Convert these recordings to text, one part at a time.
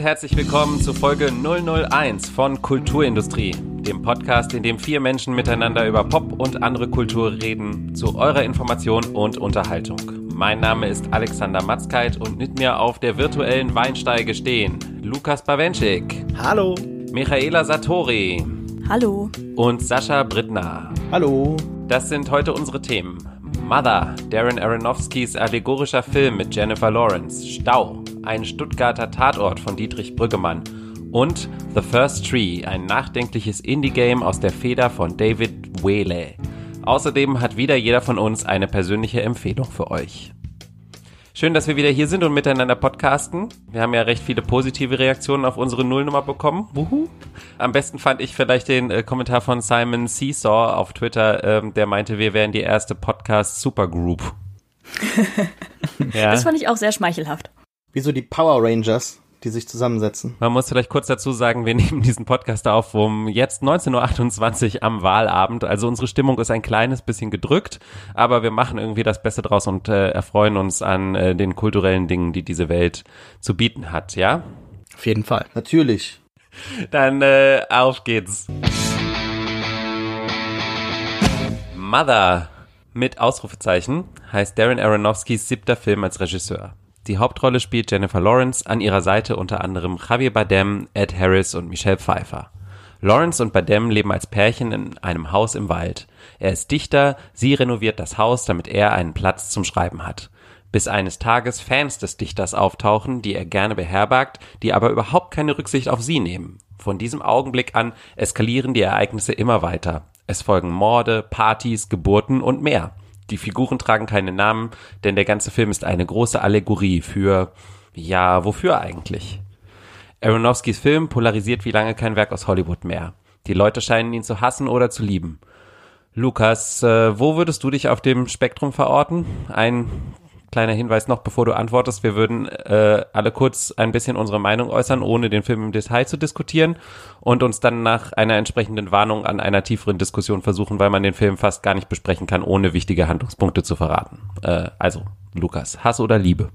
und herzlich willkommen zu Folge 001 von Kulturindustrie, dem Podcast, in dem vier Menschen miteinander über Pop und andere Kultur reden, zu eurer Information und Unterhaltung. Mein Name ist Alexander Matzkeit und mit mir auf der virtuellen Weinsteige stehen Lukas Bawenschik. Hallo. Michaela Satori. Hallo. Und Sascha Brittner. Hallo. Das sind heute unsere Themen. Mother, Darren Aronofskys allegorischer Film mit Jennifer Lawrence. Stau, ein Stuttgarter Tatort von Dietrich Brüggemann. Und The First Tree, ein nachdenkliches Indie-Game aus der Feder von David Whaley. Außerdem hat wieder jeder von uns eine persönliche Empfehlung für euch. Schön, dass wir wieder hier sind und miteinander podcasten. Wir haben ja recht viele positive Reaktionen auf unsere Nullnummer bekommen. Wuhu. Am besten fand ich vielleicht den äh, Kommentar von Simon Seesaw auf Twitter, ähm, der meinte, wir wären die erste Podcast-Supergroup. ja. Das fand ich auch sehr schmeichelhaft. Wie so die Power Rangers die sich zusammensetzen. Man muss vielleicht kurz dazu sagen, wir nehmen diesen Podcast auf um jetzt 19.28 Uhr am Wahlabend. Also unsere Stimmung ist ein kleines bisschen gedrückt, aber wir machen irgendwie das Beste draus und äh, erfreuen uns an äh, den kulturellen Dingen, die diese Welt zu bieten hat, ja? Auf jeden Fall. Natürlich. Dann äh, auf geht's. Mother mit Ausrufezeichen heißt Darren Aronofskys siebter Film als Regisseur. Die Hauptrolle spielt Jennifer Lawrence, an ihrer Seite unter anderem Javier Bardem, Ed Harris und Michelle Pfeiffer. Lawrence und Bardem leben als Pärchen in einem Haus im Wald. Er ist Dichter, sie renoviert das Haus, damit er einen Platz zum Schreiben hat. Bis eines Tages Fans des Dichters auftauchen, die er gerne beherbergt, die aber überhaupt keine Rücksicht auf sie nehmen. Von diesem Augenblick an eskalieren die Ereignisse immer weiter. Es folgen Morde, Partys, Geburten und mehr. Die Figuren tragen keine Namen, denn der ganze Film ist eine große Allegorie für, ja, wofür eigentlich? Aronofskys Film polarisiert wie lange kein Werk aus Hollywood mehr. Die Leute scheinen ihn zu hassen oder zu lieben. Lukas, äh, wo würdest du dich auf dem Spektrum verorten? Ein kleiner Hinweis noch, bevor du antwortest. Wir würden äh, alle kurz ein bisschen unsere Meinung äußern, ohne den Film im Detail zu diskutieren und uns dann nach einer entsprechenden Warnung an einer tieferen Diskussion versuchen, weil man den Film fast gar nicht besprechen kann, ohne wichtige Handlungspunkte zu verraten. Äh, also, Lukas, Hass oder Liebe?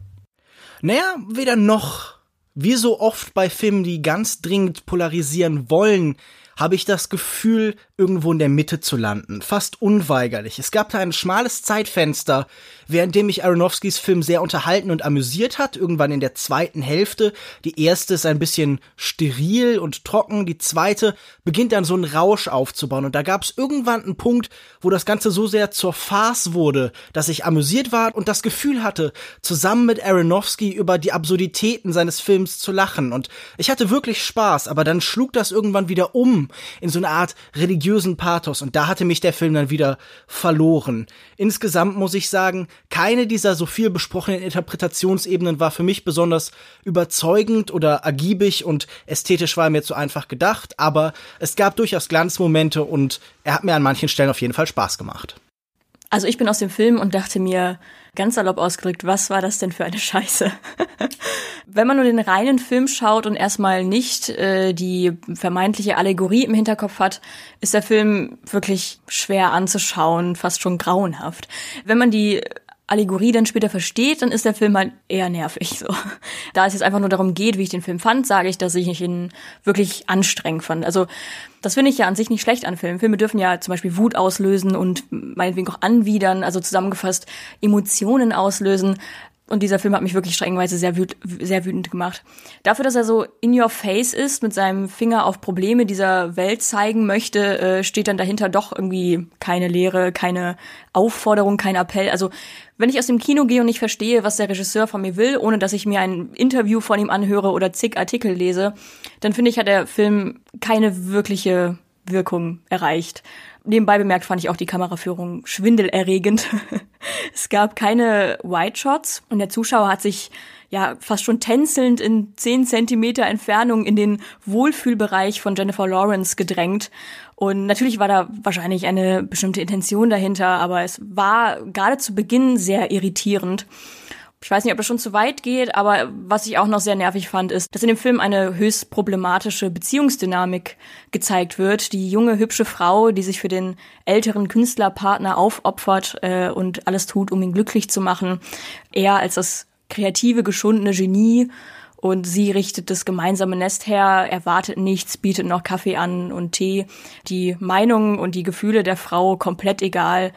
Naja, weder noch. Wie so oft bei Filmen, die ganz dringend polarisieren wollen, habe ich das Gefühl, irgendwo in der Mitte zu landen. Fast unweigerlich. Es gab da ein schmales Zeitfenster, währenddem mich Aronofskys Film sehr unterhalten und amüsiert hat, irgendwann in der zweiten Hälfte. Die erste ist ein bisschen steril und trocken, die zweite beginnt dann so einen Rausch aufzubauen. Und da gab es irgendwann einen Punkt, wo das Ganze so sehr zur Farce wurde, dass ich amüsiert war und das Gefühl hatte, zusammen mit Aronofsky über die Absurditäten seines Films zu lachen. Und ich hatte wirklich Spaß, aber dann schlug das irgendwann wieder um in so eine Art religiösen Pathos. Und da hatte mich der Film dann wieder verloren. Insgesamt muss ich sagen, keine dieser so viel besprochenen Interpretationsebenen war für mich besonders überzeugend oder ergiebig und ästhetisch war mir zu einfach gedacht, aber es gab durchaus Glanzmomente und er hat mir an manchen Stellen auf jeden Fall Spaß gemacht. Also ich bin aus dem Film und dachte mir, ganz salopp ausgedrückt, was war das denn für eine Scheiße? Wenn man nur den reinen Film schaut und erstmal nicht äh, die vermeintliche Allegorie im Hinterkopf hat, ist der Film wirklich schwer anzuschauen, fast schon grauenhaft. Wenn man die Allegorie dann später versteht, dann ist der Film halt eher nervig. So. Da es jetzt einfach nur darum geht, wie ich den Film fand, sage ich, dass ich ihn wirklich anstrengend fand. Also das finde ich ja an sich nicht schlecht an Filmen. Filme dürfen ja zum Beispiel Wut auslösen und meinetwegen auch anwidern, also zusammengefasst Emotionen auslösen. Und dieser Film hat mich wirklich streckenweise sehr, wüt sehr wütend gemacht. Dafür, dass er so in your face ist, mit seinem Finger auf Probleme dieser Welt zeigen möchte, äh, steht dann dahinter doch irgendwie keine Lehre, keine Aufforderung, kein Appell. Also wenn ich aus dem Kino gehe und nicht verstehe, was der Regisseur von mir will, ohne dass ich mir ein Interview von ihm anhöre oder zig Artikel lese, dann finde ich, hat der Film keine wirkliche Wirkung erreicht. Nebenbei bemerkt fand ich auch die Kameraführung schwindelerregend. es gab keine White Shots und der Zuschauer hat sich ja fast schon tänzelnd in zehn Zentimeter Entfernung in den Wohlfühlbereich von Jennifer Lawrence gedrängt. Und natürlich war da wahrscheinlich eine bestimmte Intention dahinter, aber es war gerade zu Beginn sehr irritierend. Ich weiß nicht, ob das schon zu weit geht, aber was ich auch noch sehr nervig fand, ist, dass in dem Film eine höchst problematische Beziehungsdynamik gezeigt wird. Die junge, hübsche Frau, die sich für den älteren Künstlerpartner aufopfert äh, und alles tut, um ihn glücklich zu machen. Er als das kreative, geschundene Genie und sie richtet das gemeinsame Nest her, erwartet nichts, bietet noch Kaffee an und Tee. Die Meinungen und die Gefühle der Frau komplett egal.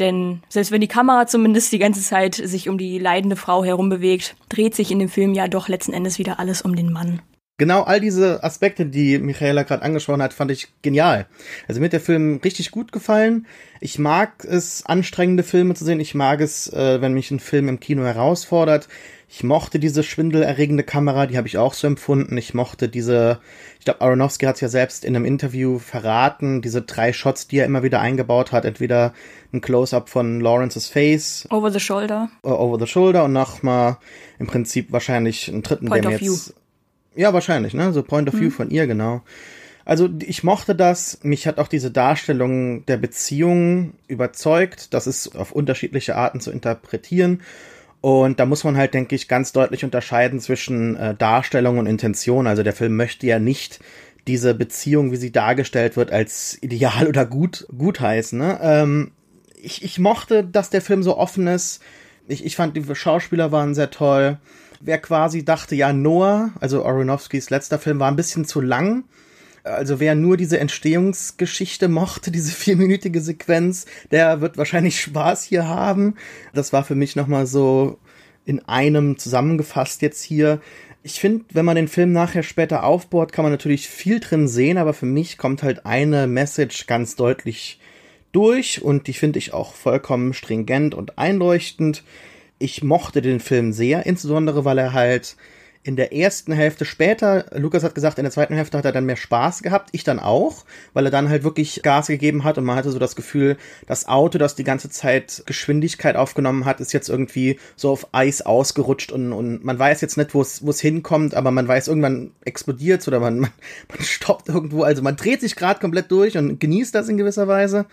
Denn selbst wenn die Kamera zumindest die ganze Zeit sich um die leidende Frau herum bewegt, dreht sich in dem Film ja doch letzten Endes wieder alles um den Mann. Genau all diese Aspekte, die Michaela gerade angesprochen hat, fand ich genial. Also mir hat der Film richtig gut gefallen. Ich mag es, anstrengende Filme zu sehen. Ich mag es, äh, wenn mich ein Film im Kino herausfordert. Ich mochte diese schwindelerregende Kamera, die habe ich auch so empfunden. Ich mochte diese, ich glaube, Aronofsky hat es ja selbst in einem Interview verraten, diese drei Shots, die er immer wieder eingebaut hat. Entweder ein Close-up von Lawrences Face. Over the shoulder. Over the shoulder und nochmal im Prinzip wahrscheinlich einen dritten, Point der mir jetzt. View. Ja, wahrscheinlich, ne? So Point of View von ihr, genau. Also ich mochte das. Mich hat auch diese Darstellung der Beziehung überzeugt. Das ist auf unterschiedliche Arten zu interpretieren. Und da muss man halt, denke ich, ganz deutlich unterscheiden zwischen äh, Darstellung und Intention. Also der Film möchte ja nicht diese Beziehung, wie sie dargestellt wird, als ideal oder gut, gut heißen. Ne? Ähm, ich, ich mochte, dass der Film so offen ist. Ich, ich fand, die Schauspieler waren sehr toll. Wer quasi dachte, ja, Noah, also Aronofskis letzter Film, war ein bisschen zu lang. Also wer nur diese Entstehungsgeschichte mochte, diese vierminütige Sequenz, der wird wahrscheinlich Spaß hier haben. Das war für mich nochmal so in einem zusammengefasst jetzt hier. Ich finde, wenn man den Film nachher später aufbaut, kann man natürlich viel drin sehen, aber für mich kommt halt eine Message ganz deutlich durch und die finde ich auch vollkommen stringent und einleuchtend. Ich mochte den Film sehr, insbesondere weil er halt in der ersten Hälfte später, Lukas hat gesagt, in der zweiten Hälfte hat er dann mehr Spaß gehabt, ich dann auch, weil er dann halt wirklich Gas gegeben hat und man hatte so das Gefühl, das Auto, das die ganze Zeit Geschwindigkeit aufgenommen hat, ist jetzt irgendwie so auf Eis ausgerutscht und, und man weiß jetzt nicht, wo es hinkommt, aber man weiß, irgendwann explodiert oder man, man, man stoppt irgendwo, also man dreht sich gerade komplett durch und genießt das in gewisser Weise.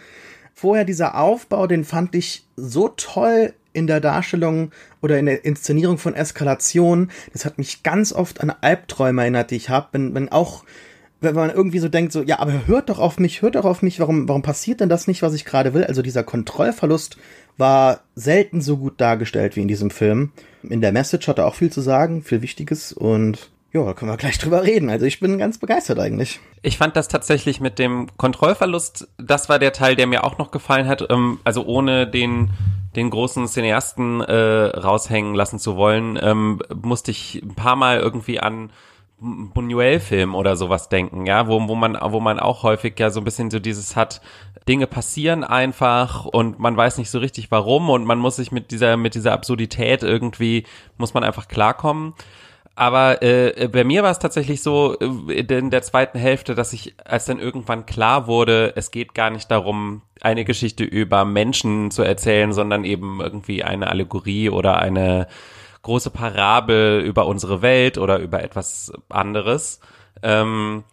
Vorher dieser Aufbau, den fand ich so toll in der Darstellung oder in der Inszenierung von Eskalation. Das hat mich ganz oft an Albträume erinnert, die ich habe. Wenn, wenn auch, wenn man irgendwie so denkt, so, ja, aber hört doch auf mich, hört doch auf mich, warum, warum passiert denn das nicht, was ich gerade will? Also dieser Kontrollverlust war selten so gut dargestellt wie in diesem Film. In der Message hat er auch viel zu sagen, viel Wichtiges und ja, da können wir gleich drüber reden. Also ich bin ganz begeistert eigentlich. Ich fand das tatsächlich mit dem Kontrollverlust, das war der Teil, der mir auch noch gefallen hat. Ähm, also ohne den den großen Cineasten äh, raushängen lassen zu wollen, ähm, musste ich ein paar Mal irgendwie an Buñuel-Film oder sowas denken, ja, wo, wo man, wo man auch häufig ja so ein bisschen so dieses hat, Dinge passieren einfach und man weiß nicht so richtig warum und man muss sich mit dieser, mit dieser Absurdität irgendwie, muss man einfach klarkommen. Aber äh, bei mir war es tatsächlich so äh, in der zweiten Hälfte, dass ich, als dann irgendwann klar wurde, es geht gar nicht darum, eine Geschichte über Menschen zu erzählen, sondern eben irgendwie eine Allegorie oder eine große Parabel über unsere Welt oder über etwas anderes. Ähm,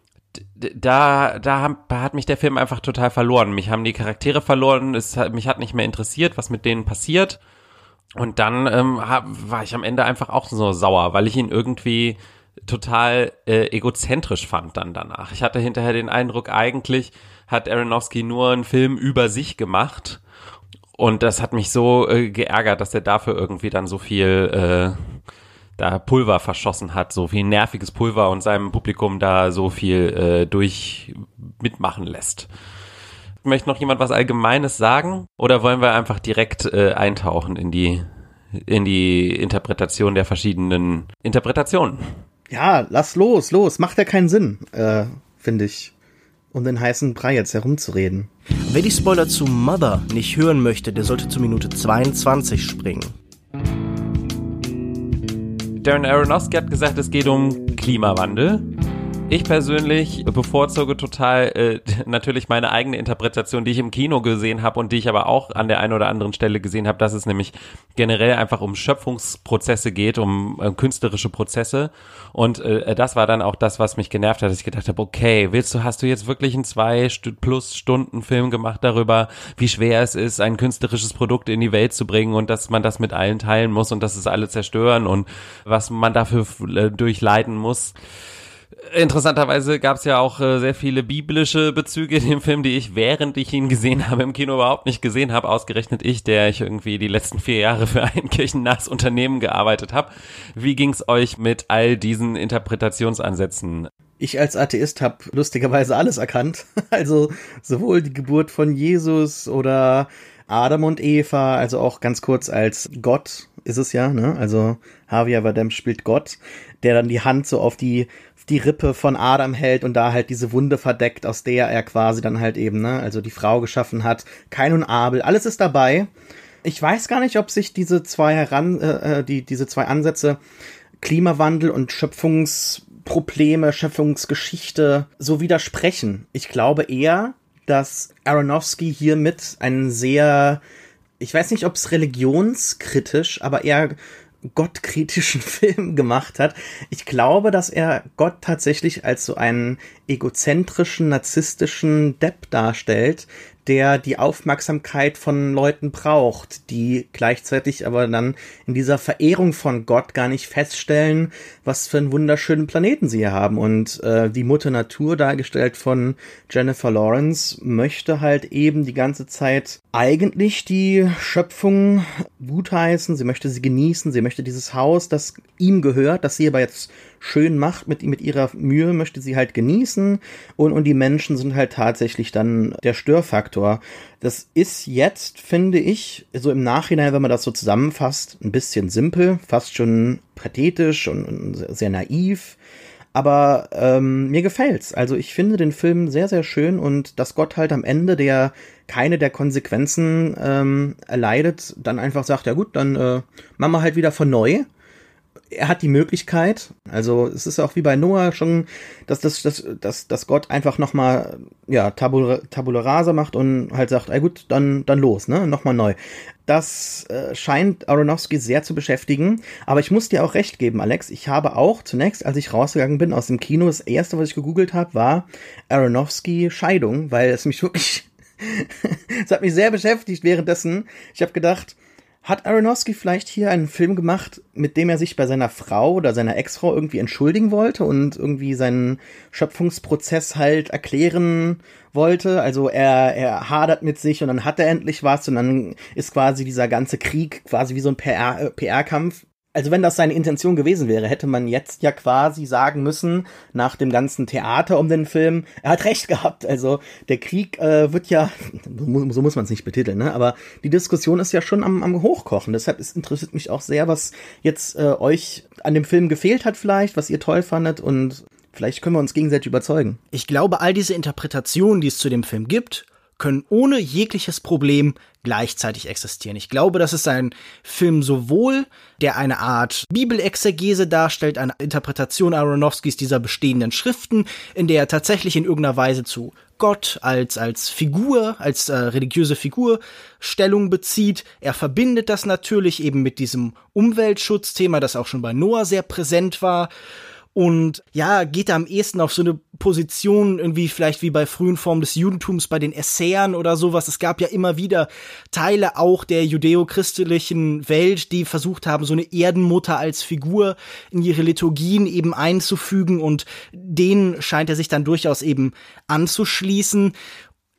da, da hat mich der Film einfach total verloren. Mich haben die Charaktere verloren, es hat, mich hat nicht mehr interessiert, was mit denen passiert. Und dann ähm, hab, war ich am Ende einfach auch so sauer, weil ich ihn irgendwie total äh, egozentrisch fand dann danach. Ich hatte hinterher den Eindruck, eigentlich hat Aronofsky nur einen Film über sich gemacht. Und das hat mich so äh, geärgert, dass er dafür irgendwie dann so viel äh, da Pulver verschossen hat, so viel nerviges Pulver und seinem Publikum da so viel äh, durch mitmachen lässt. Möchte noch jemand was Allgemeines sagen? Oder wollen wir einfach direkt äh, eintauchen in die, in die Interpretation der verschiedenen Interpretationen? Ja, lass los, los. Macht ja keinen Sinn, äh, finde ich, um den heißen Brei jetzt herumzureden. Wer die Spoiler zu Mother nicht hören möchte, der sollte zu Minute 22 springen. Darren Aronofsky hat gesagt, es geht um Klimawandel. Ich persönlich bevorzuge total äh, natürlich meine eigene Interpretation, die ich im Kino gesehen habe und die ich aber auch an der einen oder anderen Stelle gesehen habe, dass es nämlich generell einfach um Schöpfungsprozesse geht, um äh, künstlerische Prozesse. Und äh, das war dann auch das, was mich genervt hat, dass ich gedacht habe, okay, willst du, hast du jetzt wirklich einen zwei plus Stunden Film gemacht darüber, wie schwer es ist, ein künstlerisches Produkt in die Welt zu bringen und dass man das mit allen teilen muss und dass es alle zerstören und was man dafür äh, durchleiden muss Interessanterweise gab es ja auch äh, sehr viele biblische Bezüge in dem Film, die ich, während ich ihn gesehen habe, im Kino überhaupt nicht gesehen habe. Ausgerechnet ich, der ich irgendwie die letzten vier Jahre für ein kirchennahes Unternehmen gearbeitet habe. Wie ging's euch mit all diesen Interpretationsansätzen? Ich als Atheist habe lustigerweise alles erkannt. Also sowohl die Geburt von Jesus oder Adam und Eva, also auch ganz kurz als Gott ist es ja, ne? Also Javier Bardem spielt Gott, der dann die Hand so auf die die Rippe von Adam hält und da halt diese Wunde verdeckt, aus der er quasi dann halt eben, ne, also die Frau geschaffen hat. Kein und Abel, alles ist dabei. Ich weiß gar nicht, ob sich diese zwei heran, äh, äh, die, diese zwei Ansätze Klimawandel und Schöpfungsprobleme, Schöpfungsgeschichte so widersprechen. Ich glaube eher, dass Aronofsky hiermit einen sehr, ich weiß nicht, ob es religionskritisch, aber eher gottkritischen Film gemacht hat. Ich glaube, dass er Gott tatsächlich als so einen egozentrischen, narzisstischen Depp darstellt, der die Aufmerksamkeit von Leuten braucht, die gleichzeitig aber dann in dieser Verehrung von Gott gar nicht feststellen, was für einen wunderschönen Planeten sie hier haben. Und äh, die Mutter Natur, dargestellt von Jennifer Lawrence, möchte halt eben die ganze Zeit eigentlich die Schöpfung gutheißen, sie möchte sie genießen, sie möchte dieses Haus, das ihm gehört, das sie aber jetzt schön macht mit, mit ihrer Mühe, möchte sie halt genießen und, und die Menschen sind halt tatsächlich dann der Störfaktor. Das ist jetzt, finde ich, so im Nachhinein, wenn man das so zusammenfasst, ein bisschen simpel, fast schon pathetisch und, und sehr naiv. Aber ähm, mir gefällt's. Also ich finde den Film sehr, sehr schön und dass Gott halt am Ende, der keine der Konsequenzen ähm, erleidet, dann einfach sagt, ja gut, dann äh, machen wir halt wieder von neu er hat die Möglichkeit, also es ist auch wie bei Noah schon, dass, dass, dass, dass, dass Gott einfach nochmal, ja, Tabula, Tabula Rasa macht und halt sagt, ey gut, dann, dann los, ne, nochmal neu. Das äh, scheint Aronofsky sehr zu beschäftigen, aber ich muss dir auch recht geben, Alex, ich habe auch zunächst, als ich rausgegangen bin aus dem Kino, das erste, was ich gegoogelt habe, war Aronofsky Scheidung, weil es mich wirklich, es hat mich sehr beschäftigt währenddessen. Ich habe gedacht, hat Aronofsky vielleicht hier einen Film gemacht, mit dem er sich bei seiner Frau oder seiner Ex-Frau irgendwie entschuldigen wollte und irgendwie seinen Schöpfungsprozess halt erklären wollte? Also er, er hadert mit sich und dann hat er endlich was und dann ist quasi dieser ganze Krieg quasi wie so ein PR-Kampf also wenn das seine Intention gewesen wäre, hätte man jetzt ja quasi sagen müssen, nach dem ganzen Theater um den Film, er hat recht gehabt. Also der Krieg äh, wird ja, so muss man es nicht betiteln, ne? aber die Diskussion ist ja schon am, am Hochkochen. Deshalb ist, interessiert mich auch sehr, was jetzt äh, euch an dem Film gefehlt hat vielleicht, was ihr toll fandet und vielleicht können wir uns gegenseitig überzeugen. Ich glaube, all diese Interpretationen, die es zu dem Film gibt, können ohne jegliches Problem gleichzeitig existieren. Ich glaube, das ist ein Film sowohl, der eine Art Bibelexegese darstellt, eine Interpretation Aronofskis dieser bestehenden Schriften, in der er tatsächlich in irgendeiner Weise zu Gott als, als Figur, als äh, religiöse Figur Stellung bezieht. Er verbindet das natürlich eben mit diesem Umweltschutzthema, das auch schon bei Noah sehr präsent war und ja, geht da am ehesten auf so eine Position irgendwie vielleicht wie bei frühen Formen des Judentums bei den Essayern oder sowas. Es gab ja immer wieder Teile auch der judeo-christlichen Welt, die versucht haben, so eine Erdenmutter als Figur in ihre Liturgien eben einzufügen und denen scheint er sich dann durchaus eben anzuschließen.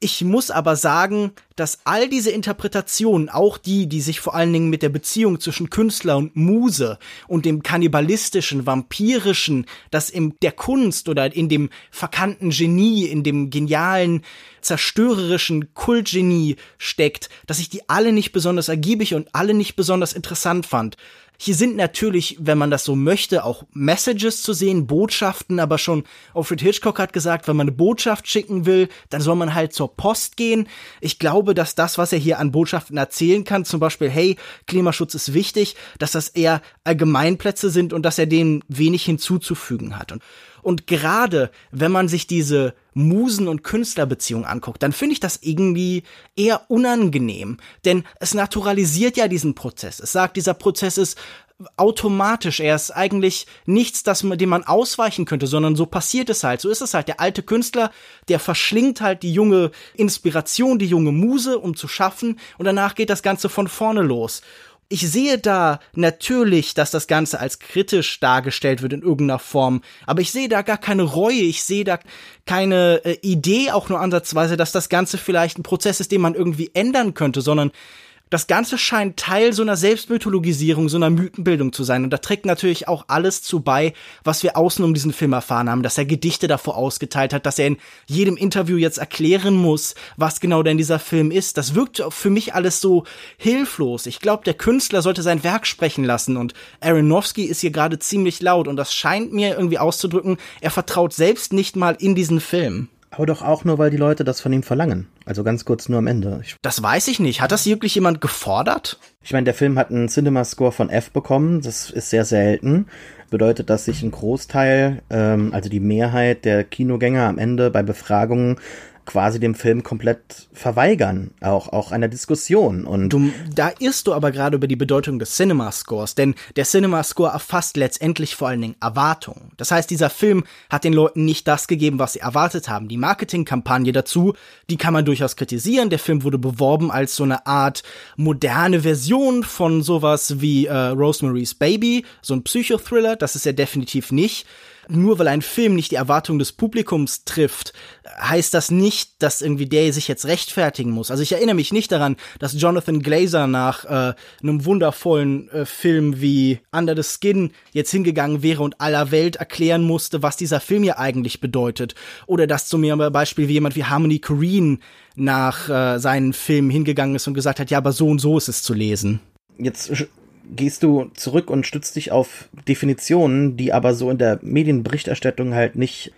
Ich muss aber sagen, dass all diese Interpretationen, auch die, die sich vor allen Dingen mit der Beziehung zwischen Künstler und Muse und dem kannibalistischen, vampirischen, das in der Kunst oder in dem verkannten Genie, in dem genialen, zerstörerischen Kultgenie steckt, dass ich die alle nicht besonders ergiebig und alle nicht besonders interessant fand. Hier sind natürlich, wenn man das so möchte, auch Messages zu sehen, Botschaften, aber schon Alfred Hitchcock hat gesagt, wenn man eine Botschaft schicken will, dann soll man halt zur Post gehen. Ich glaube, dass das, was er hier an Botschaften erzählen kann, zum Beispiel, hey, Klimaschutz ist wichtig, dass das eher Allgemeinplätze sind und dass er denen wenig hinzuzufügen hat. Und und gerade wenn man sich diese Musen- und Künstlerbeziehung anguckt, dann finde ich das irgendwie eher unangenehm. Denn es naturalisiert ja diesen Prozess. Es sagt, dieser Prozess ist automatisch. Er ist eigentlich nichts, das, dem man ausweichen könnte, sondern so passiert es halt. So ist es halt. Der alte Künstler, der verschlingt halt die junge Inspiration, die junge Muse, um zu schaffen. Und danach geht das Ganze von vorne los. Ich sehe da natürlich, dass das Ganze als kritisch dargestellt wird in irgendeiner Form, aber ich sehe da gar keine Reue, ich sehe da keine äh, Idee auch nur ansatzweise, dass das Ganze vielleicht ein Prozess ist, den man irgendwie ändern könnte, sondern das Ganze scheint Teil so einer Selbstmythologisierung, so einer Mythenbildung zu sein. Und da trägt natürlich auch alles zu bei, was wir außen um diesen Film erfahren haben, dass er Gedichte davor ausgeteilt hat, dass er in jedem Interview jetzt erklären muss, was genau denn dieser Film ist. Das wirkt für mich alles so hilflos. Ich glaube, der Künstler sollte sein Werk sprechen lassen und Aronofsky ist hier gerade ziemlich laut und das scheint mir irgendwie auszudrücken, er vertraut selbst nicht mal in diesen Film. Aber doch auch nur, weil die Leute das von ihm verlangen. Also ganz kurz nur am Ende. Ich das weiß ich nicht. Hat das wirklich jemand gefordert? Ich meine, der Film hat einen Cinema-Score von F bekommen. Das ist sehr selten. Bedeutet, dass sich ein Großteil, ähm, also die Mehrheit der Kinogänger am Ende bei Befragungen quasi dem Film komplett verweigern, auch, auch einer Diskussion. Und du, da irrst du aber gerade über die Bedeutung des Cinema Scores, denn der Cinema Score erfasst letztendlich vor allen Dingen Erwartungen. Das heißt, dieser Film hat den Leuten nicht das gegeben, was sie erwartet haben. Die Marketingkampagne dazu, die kann man durchaus kritisieren. Der Film wurde beworben als so eine Art moderne Version von sowas wie äh, Rosemary's Baby, so ein Psychothriller. Das ist er definitiv nicht nur weil ein Film nicht die Erwartung des Publikums trifft, heißt das nicht, dass irgendwie der sich jetzt rechtfertigen muss. Also ich erinnere mich nicht daran, dass Jonathan Glazer nach äh, einem wundervollen äh, Film wie Under the Skin jetzt hingegangen wäre und aller Welt erklären musste, was dieser Film hier eigentlich bedeutet. Oder dass zum Beispiel wie jemand wie Harmony Korine nach äh, seinen Film hingegangen ist und gesagt hat, ja, aber so und so ist es zu lesen. Jetzt gehst du zurück und stützt dich auf Definitionen, die aber so in der Medienberichterstattung halt nicht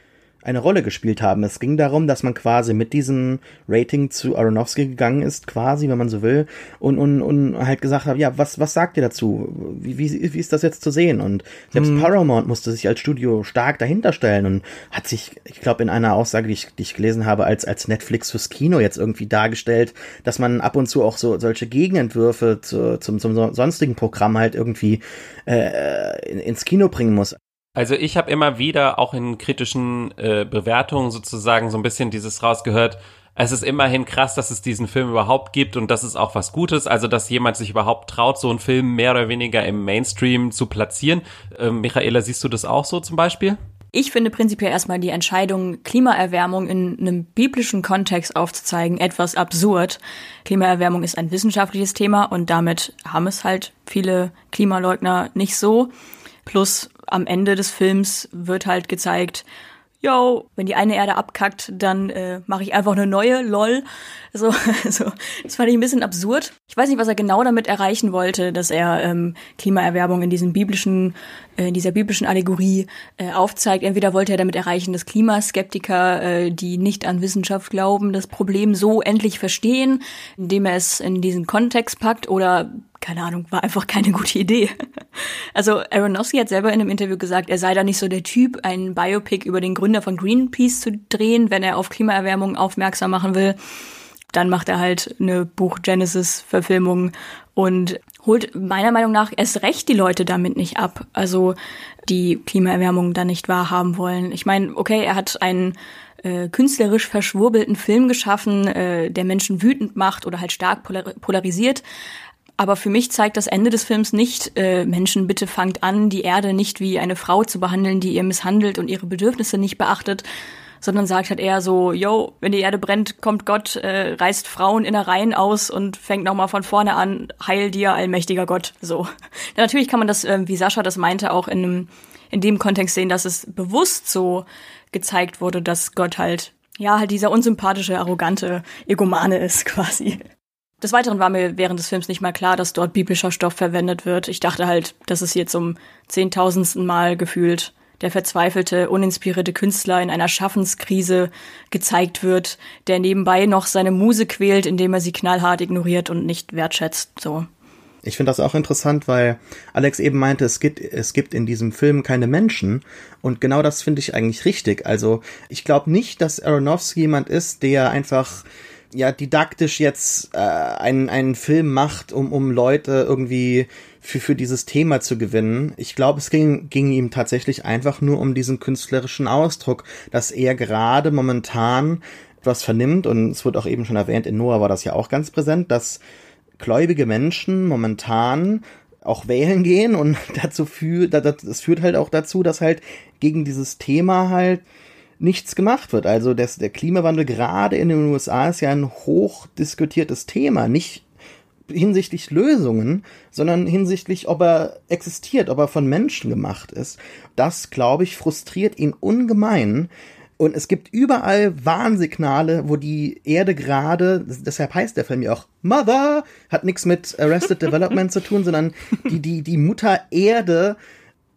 eine Rolle gespielt haben. Es ging darum, dass man quasi mit diesem Rating zu Aronofsky gegangen ist, quasi, wenn man so will, und, und, und halt gesagt hat, ja, was, was sagt ihr dazu? Wie, wie, wie ist das jetzt zu sehen? Und selbst hm. Paramount musste sich als Studio stark dahinter stellen und hat sich, ich glaube, in einer Aussage, die ich, die ich gelesen habe, als, als Netflix fürs Kino jetzt irgendwie dargestellt, dass man ab und zu auch so solche Gegenentwürfe zu, zum, zum sonstigen Programm halt irgendwie äh, ins Kino bringen muss. Also ich habe immer wieder auch in kritischen äh, Bewertungen sozusagen so ein bisschen dieses rausgehört. Es ist immerhin krass, dass es diesen Film überhaupt gibt und das ist auch was Gutes. Also dass jemand sich überhaupt traut, so einen Film mehr oder weniger im Mainstream zu platzieren. Äh, Michaela, siehst du das auch so zum Beispiel? Ich finde prinzipiell erstmal die Entscheidung, Klimaerwärmung in einem biblischen Kontext aufzuzeigen, etwas absurd. Klimaerwärmung ist ein wissenschaftliches Thema und damit haben es halt viele Klimaleugner nicht so. Plus am Ende des Films wird halt gezeigt, yo, wenn die eine Erde abkackt, dann äh, mache ich einfach eine neue, lol. So, also, das fand ich ein bisschen absurd. Ich weiß nicht, was er genau damit erreichen wollte, dass er ähm, Klimaerwerbung in diesem biblischen, äh, in dieser biblischen Allegorie äh, aufzeigt. Entweder wollte er damit erreichen, dass Klimaskeptiker, äh, die nicht an Wissenschaft glauben, das Problem so endlich verstehen, indem er es in diesen Kontext packt, oder keine Ahnung, war einfach keine gute Idee. Also Aronofsky hat selber in einem Interview gesagt, er sei da nicht so der Typ, ein Biopic über den Gründer von Greenpeace zu drehen, wenn er auf Klimaerwärmung aufmerksam machen will. Dann macht er halt eine Buch Genesis Verfilmung und holt meiner Meinung nach erst recht die Leute damit nicht ab. Also die Klimaerwärmung dann nicht wahrhaben wollen. Ich meine, okay, er hat einen äh, künstlerisch verschwurbelten Film geschaffen, äh, der Menschen wütend macht oder halt stark polar polarisiert. Aber für mich zeigt das Ende des Films nicht, äh, Menschen, bitte fangt an, die Erde nicht wie eine Frau zu behandeln, die ihr misshandelt und ihre Bedürfnisse nicht beachtet, sondern sagt halt eher so, yo, wenn die Erde brennt, kommt Gott, äh, reißt Frauen in der Reihen aus und fängt nochmal von vorne an, heil dir, allmächtiger Gott. So. Ja, natürlich kann man das, äh, wie Sascha das meinte, auch in, in dem Kontext sehen, dass es bewusst so gezeigt wurde, dass Gott halt, ja, halt dieser unsympathische, arrogante Egomane ist quasi. Des Weiteren war mir während des Films nicht mal klar, dass dort biblischer Stoff verwendet wird. Ich dachte halt, dass es hier zum zehntausendsten Mal gefühlt der verzweifelte, uninspirierte Künstler in einer Schaffenskrise gezeigt wird, der nebenbei noch seine Muse quält, indem er sie knallhart ignoriert und nicht wertschätzt, so. Ich finde das auch interessant, weil Alex eben meinte, es gibt, es gibt in diesem Film keine Menschen. Und genau das finde ich eigentlich richtig. Also ich glaube nicht, dass Aronofsky jemand ist, der einfach ja didaktisch jetzt äh, einen, einen Film macht, um, um Leute irgendwie für, für dieses Thema zu gewinnen. Ich glaube, es ging, ging ihm tatsächlich einfach nur um diesen künstlerischen Ausdruck, dass er gerade momentan etwas vernimmt und es wird auch eben schon erwähnt, in Noah war das ja auch ganz präsent, dass gläubige Menschen momentan auch wählen gehen und dazu führt, das führt halt auch dazu, dass halt gegen dieses Thema halt nichts gemacht wird. Also das, der Klimawandel gerade in den USA ist ja ein hoch diskutiertes Thema, nicht hinsichtlich Lösungen, sondern hinsichtlich, ob er existiert, ob er von Menschen gemacht ist. Das, glaube ich, frustriert ihn ungemein. Und es gibt überall Warnsignale, wo die Erde gerade, deshalb heißt der Film ja auch Mother, hat nichts mit Arrested Development zu tun, sondern die, die, die Mutter Erde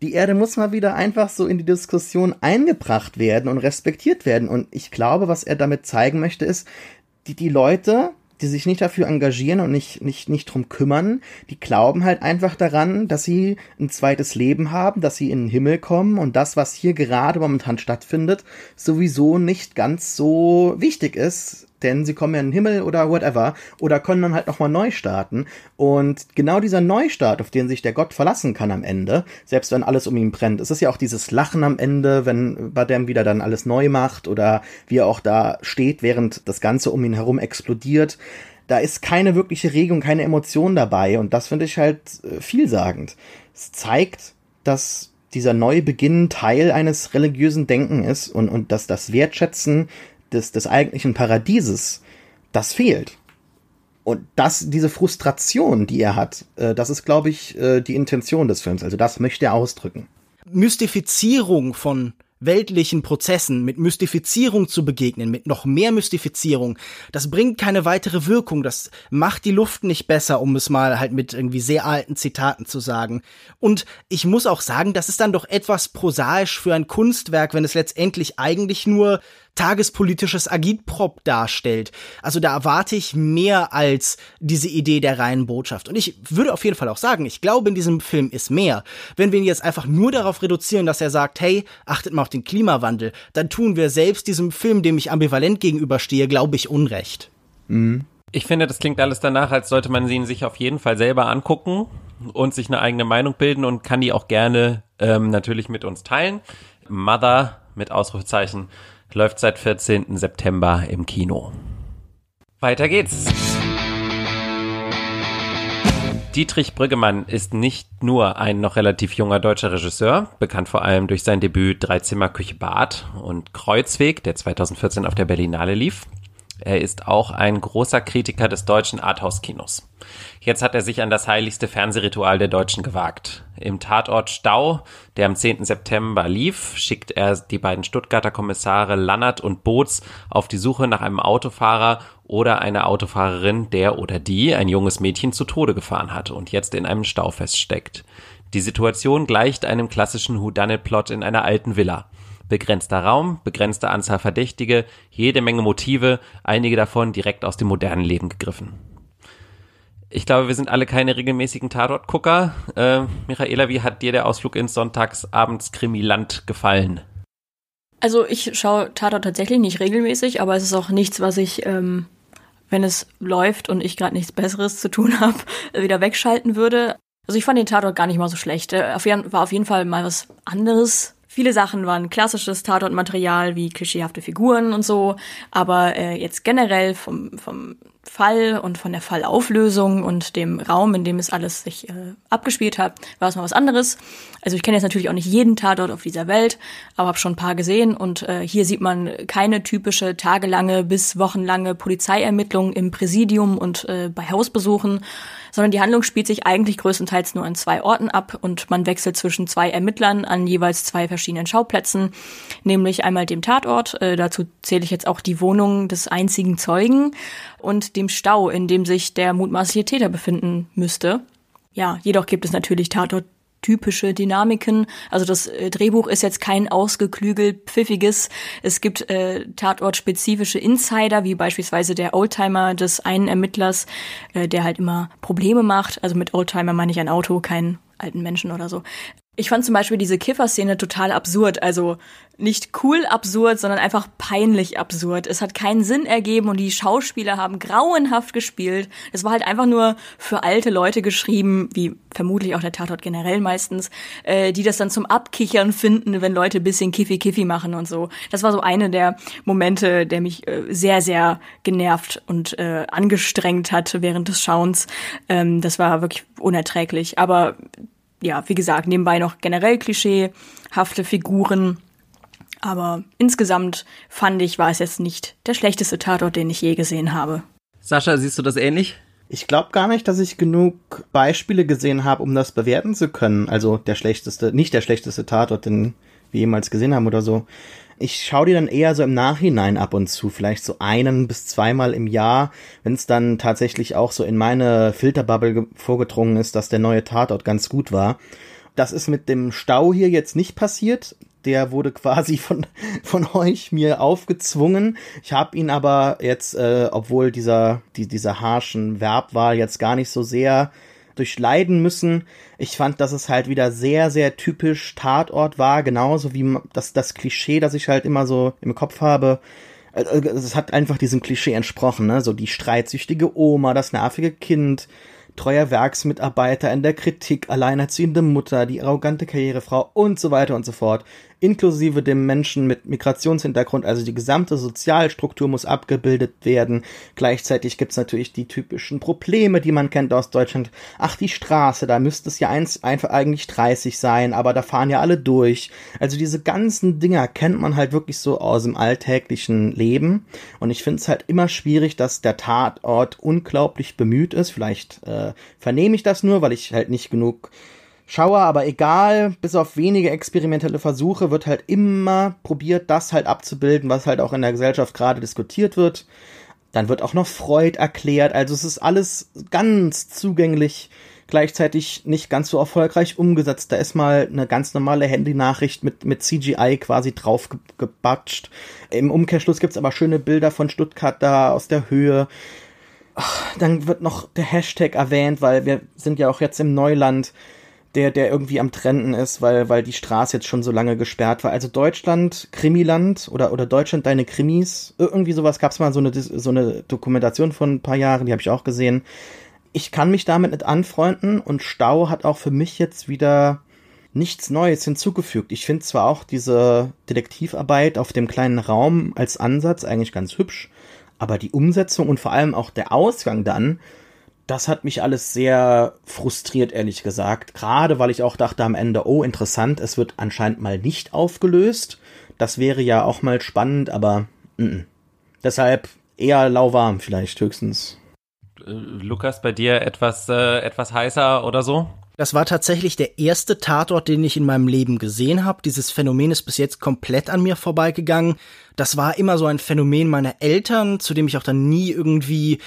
die Erde muss mal wieder einfach so in die Diskussion eingebracht werden und respektiert werden. Und ich glaube, was er damit zeigen möchte, ist, die, die Leute, die sich nicht dafür engagieren und nicht, nicht, nicht drum kümmern, die glauben halt einfach daran, dass sie ein zweites Leben haben, dass sie in den Himmel kommen und das, was hier gerade momentan stattfindet, sowieso nicht ganz so wichtig ist, denn sie kommen ja in den Himmel oder whatever oder können dann halt nochmal neu starten. Und genau dieser Neustart, auf den sich der Gott verlassen kann am Ende, selbst wenn alles um ihn brennt, es ist ja auch dieses Lachen am Ende, wenn Badem wieder dann alles neu macht oder wie er auch da steht, während das Ganze um ihn herum explodiert. Da ist keine wirkliche Regung, keine Emotion dabei und das finde ich halt äh, vielsagend. Es zeigt, dass dieser Neubeginn Teil eines religiösen Denken ist und, und dass das Wertschätzen des, des eigentlichen Paradieses, das fehlt. Und das, diese Frustration, die er hat, äh, das ist, glaube ich, äh, die Intention des Films. Also das möchte er ausdrücken. Mystifizierung von weltlichen Prozessen, mit Mystifizierung zu begegnen, mit noch mehr Mystifizierung, das bringt keine weitere Wirkung, das macht die Luft nicht besser, um es mal halt mit irgendwie sehr alten Zitaten zu sagen. Und ich muss auch sagen, das ist dann doch etwas prosaisch für ein Kunstwerk, wenn es letztendlich eigentlich nur tagespolitisches Agitprop darstellt. Also da erwarte ich mehr als diese Idee der reinen Botschaft. Und ich würde auf jeden Fall auch sagen, ich glaube, in diesem Film ist mehr. Wenn wir ihn jetzt einfach nur darauf reduzieren, dass er sagt, hey, achtet mal auf den Klimawandel, dann tun wir selbst diesem Film, dem ich ambivalent gegenüberstehe, glaube ich, Unrecht. Mhm. Ich finde, das klingt alles danach, als sollte man ihn sich auf jeden Fall selber angucken und sich eine eigene Meinung bilden und kann die auch gerne ähm, natürlich mit uns teilen. Mother mit Ausrufezeichen läuft seit 14. September im Kino. Weiter geht's. Dietrich Brüggemann ist nicht nur ein noch relativ junger deutscher Regisseur, bekannt vor allem durch sein Debüt Dreizimmer Küche Bad und Kreuzweg, der 2014 auf der Berlinale lief. Er ist auch ein großer Kritiker des deutschen Arthouse-Kinos. Jetzt hat er sich an das heiligste Fernsehritual der Deutschen gewagt. Im Tatort Stau, der am 10. September lief, schickt er die beiden Stuttgarter Kommissare Lannert und Boots auf die Suche nach einem Autofahrer oder einer Autofahrerin, der oder die ein junges Mädchen zu Tode gefahren hat und jetzt in einem Stau feststeckt. Die Situation gleicht einem klassischen Whodunit-Plot in einer alten Villa. Begrenzter Raum, begrenzte Anzahl Verdächtige, jede Menge Motive, einige davon direkt aus dem modernen Leben gegriffen ich glaube, wir sind alle keine regelmäßigen Tatort-Gucker. Äh, Michaela, wie hat dir der Ausflug ins Sonntagsabends-Krimiland gefallen? Also ich schaue Tatort tatsächlich nicht regelmäßig, aber es ist auch nichts, was ich, ähm, wenn es läuft und ich gerade nichts Besseres zu tun habe, wieder wegschalten würde. Also ich fand den Tatort gar nicht mal so schlecht. Äh, auf war auf jeden Fall mal was anderes. Viele Sachen waren klassisches Tatortmaterial wie klischeehafte Figuren und so, aber äh, jetzt generell vom, vom Fall und von der Fallauflösung und dem Raum, in dem es alles sich äh, abgespielt hat, war es mal was anderes. Also ich kenne jetzt natürlich auch nicht jeden Tatort auf dieser Welt, aber habe schon ein paar gesehen und äh, hier sieht man keine typische tagelange bis wochenlange Polizeiermittlung im Präsidium und äh, bei Hausbesuchen, sondern die Handlung spielt sich eigentlich größtenteils nur an zwei Orten ab und man wechselt zwischen zwei Ermittlern an jeweils zwei verschiedenen Schauplätzen, nämlich einmal dem Tatort, äh, dazu zähle ich jetzt auch die Wohnung des einzigen Zeugen und dem Stau, in dem sich der mutmaßliche Täter befinden müsste. Ja, jedoch gibt es natürlich Tatort typische Dynamiken. Also das äh, Drehbuch ist jetzt kein ausgeklügelt pfiffiges. Es gibt äh, tatortspezifische Insider, wie beispielsweise der Oldtimer des einen Ermittlers, äh, der halt immer Probleme macht. Also mit Oldtimer meine ich ein Auto, keinen alten Menschen oder so. Ich fand zum Beispiel diese Kiffer-Szene total absurd. Also nicht cool absurd, sondern einfach peinlich absurd. Es hat keinen Sinn ergeben und die Schauspieler haben grauenhaft gespielt. Es war halt einfach nur für alte Leute geschrieben, wie vermutlich auch der Tatort generell meistens, äh, die das dann zum Abkichern finden, wenn Leute bisschen Kiffi-Kiffi machen und so. Das war so eine der Momente, der mich äh, sehr, sehr genervt und äh, angestrengt hat während des Schauens. Ähm, das war wirklich unerträglich. Aber ja, wie gesagt, nebenbei noch generell klischeehafte Figuren. Aber insgesamt fand ich, war es jetzt nicht der schlechteste Tatort, den ich je gesehen habe. Sascha, siehst du das ähnlich? Ich glaube gar nicht, dass ich genug Beispiele gesehen habe, um das bewerten zu können. Also der schlechteste, nicht der schlechteste Tatort, den wir jemals gesehen haben oder so. Ich schaue die dann eher so im Nachhinein ab und zu, vielleicht so einen bis zweimal im Jahr, wenn es dann tatsächlich auch so in meine Filterbubble vorgedrungen ist, dass der neue Tatort ganz gut war. Das ist mit dem Stau hier jetzt nicht passiert. Der wurde quasi von, von euch mir aufgezwungen. Ich habe ihn aber jetzt, äh, obwohl dieser, die, dieser harschen Verbwahl jetzt gar nicht so sehr durchleiden müssen. Ich fand, dass es halt wieder sehr, sehr typisch Tatort war, genauso wie das, das Klischee, das ich halt immer so im Kopf habe. Also, es hat einfach diesem Klischee entsprochen, ne? So die streitsüchtige Oma, das nervige Kind, treuer Werksmitarbeiter in der Kritik, alleinerziehende Mutter, die arrogante Karrierefrau und so weiter und so fort inklusive dem Menschen mit Migrationshintergrund, also die gesamte Sozialstruktur muss abgebildet werden. Gleichzeitig gibt's natürlich die typischen Probleme, die man kennt aus Deutschland. Ach, die Straße, da müsste es ja eins, einfach eigentlich 30 sein, aber da fahren ja alle durch. Also diese ganzen Dinger kennt man halt wirklich so aus dem alltäglichen Leben. Und ich finde es halt immer schwierig, dass der Tatort unglaublich bemüht ist. Vielleicht äh, vernehme ich das nur, weil ich halt nicht genug Schauer, aber egal, bis auf wenige experimentelle Versuche wird halt immer probiert, das halt abzubilden, was halt auch in der Gesellschaft gerade diskutiert wird. Dann wird auch noch Freud erklärt, also es ist alles ganz zugänglich, gleichzeitig nicht ganz so erfolgreich umgesetzt. Da ist mal eine ganz normale Handynachricht mit, mit CGI quasi drauf gebatscht. Im Umkehrschluss gibt's aber schöne Bilder von Stuttgart da aus der Höhe. Ach, dann wird noch der Hashtag erwähnt, weil wir sind ja auch jetzt im Neuland der, der irgendwie am Trenden ist, weil, weil die Straße jetzt schon so lange gesperrt war. Also Deutschland, Krimiland oder, oder Deutschland, deine Krimis, irgendwie sowas gab es mal so eine, so eine Dokumentation von ein paar Jahren, die habe ich auch gesehen. Ich kann mich damit nicht anfreunden und Stau hat auch für mich jetzt wieder nichts Neues hinzugefügt. Ich finde zwar auch diese Detektivarbeit auf dem kleinen Raum als Ansatz eigentlich ganz hübsch, aber die Umsetzung und vor allem auch der Ausgang dann, das hat mich alles sehr frustriert, ehrlich gesagt. Gerade weil ich auch dachte am Ende, oh, interessant, es wird anscheinend mal nicht aufgelöst. Das wäre ja auch mal spannend, aber n -n. deshalb eher lauwarm vielleicht höchstens. Äh, Lukas, bei dir etwas, äh, etwas heißer oder so? Das war tatsächlich der erste Tatort, den ich in meinem Leben gesehen habe. Dieses Phänomen ist bis jetzt komplett an mir vorbeigegangen. Das war immer so ein Phänomen meiner Eltern, zu dem ich auch dann nie irgendwie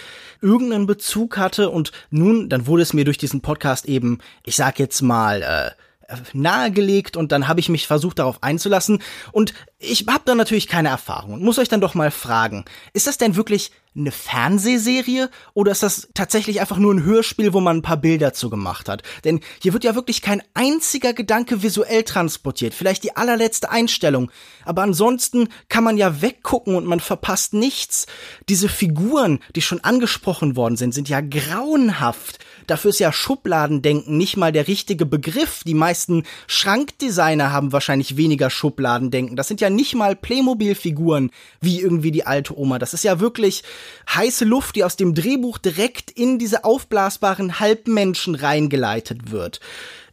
irgendeinen Bezug hatte. Und nun, dann wurde es mir durch diesen Podcast eben, ich sag jetzt mal, äh, nahegelegt und dann habe ich mich versucht darauf einzulassen und ich habe da natürlich keine Erfahrung und muss euch dann doch mal fragen, ist das denn wirklich eine Fernsehserie oder ist das tatsächlich einfach nur ein Hörspiel, wo man ein paar Bilder zu gemacht hat? Denn hier wird ja wirklich kein einziger Gedanke visuell transportiert, vielleicht die allerletzte Einstellung, aber ansonsten kann man ja weggucken und man verpasst nichts. Diese Figuren, die schon angesprochen worden sind, sind ja grauenhaft. Dafür ist ja Schubladendenken nicht mal der richtige Begriff. Die meisten Schrankdesigner haben wahrscheinlich weniger Schubladendenken. Das sind ja nicht mal Playmobil-Figuren wie irgendwie die alte Oma. Das ist ja wirklich heiße Luft, die aus dem Drehbuch direkt in diese aufblasbaren Halbmenschen reingeleitet wird.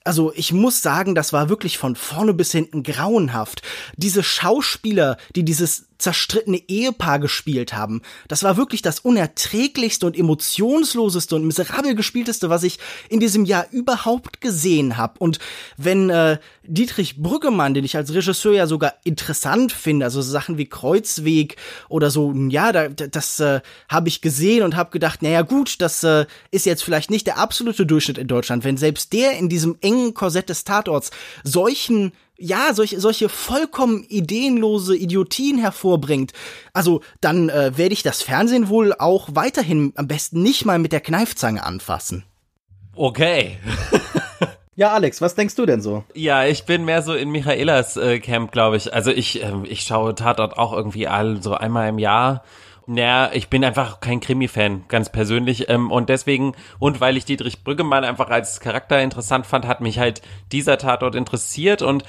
Also ich muss sagen, das war wirklich von vorne bis hinten grauenhaft. Diese Schauspieler, die dieses zerstrittene Ehepaar gespielt haben. Das war wirklich das unerträglichste und emotionsloseste und miserabel gespielteste, was ich in diesem Jahr überhaupt gesehen habe. Und wenn äh, Dietrich Brüggemann, den ich als Regisseur ja sogar interessant finde, also so Sachen wie Kreuzweg oder so, ja, da, das äh, habe ich gesehen und habe gedacht, naja gut, das äh, ist jetzt vielleicht nicht der absolute Durchschnitt in Deutschland. Wenn selbst der in diesem engen Korsett des Tatorts solchen ja, solche, solche vollkommen ideenlose Idiotien hervorbringt, also dann äh, werde ich das Fernsehen wohl auch weiterhin am besten nicht mal mit der Kneifzange anfassen. Okay. Ja, Alex, was denkst du denn so? Ja, ich bin mehr so in Michaelas äh, Camp, glaube ich. Also ich, äh, ich schaue Tatort auch irgendwie all so einmal im Jahr. Naja, ich bin einfach kein Krimi-Fan, ganz persönlich. Ähm, und deswegen, und weil ich Dietrich Brüggemann einfach als Charakter interessant fand, hat mich halt dieser Tatort interessiert und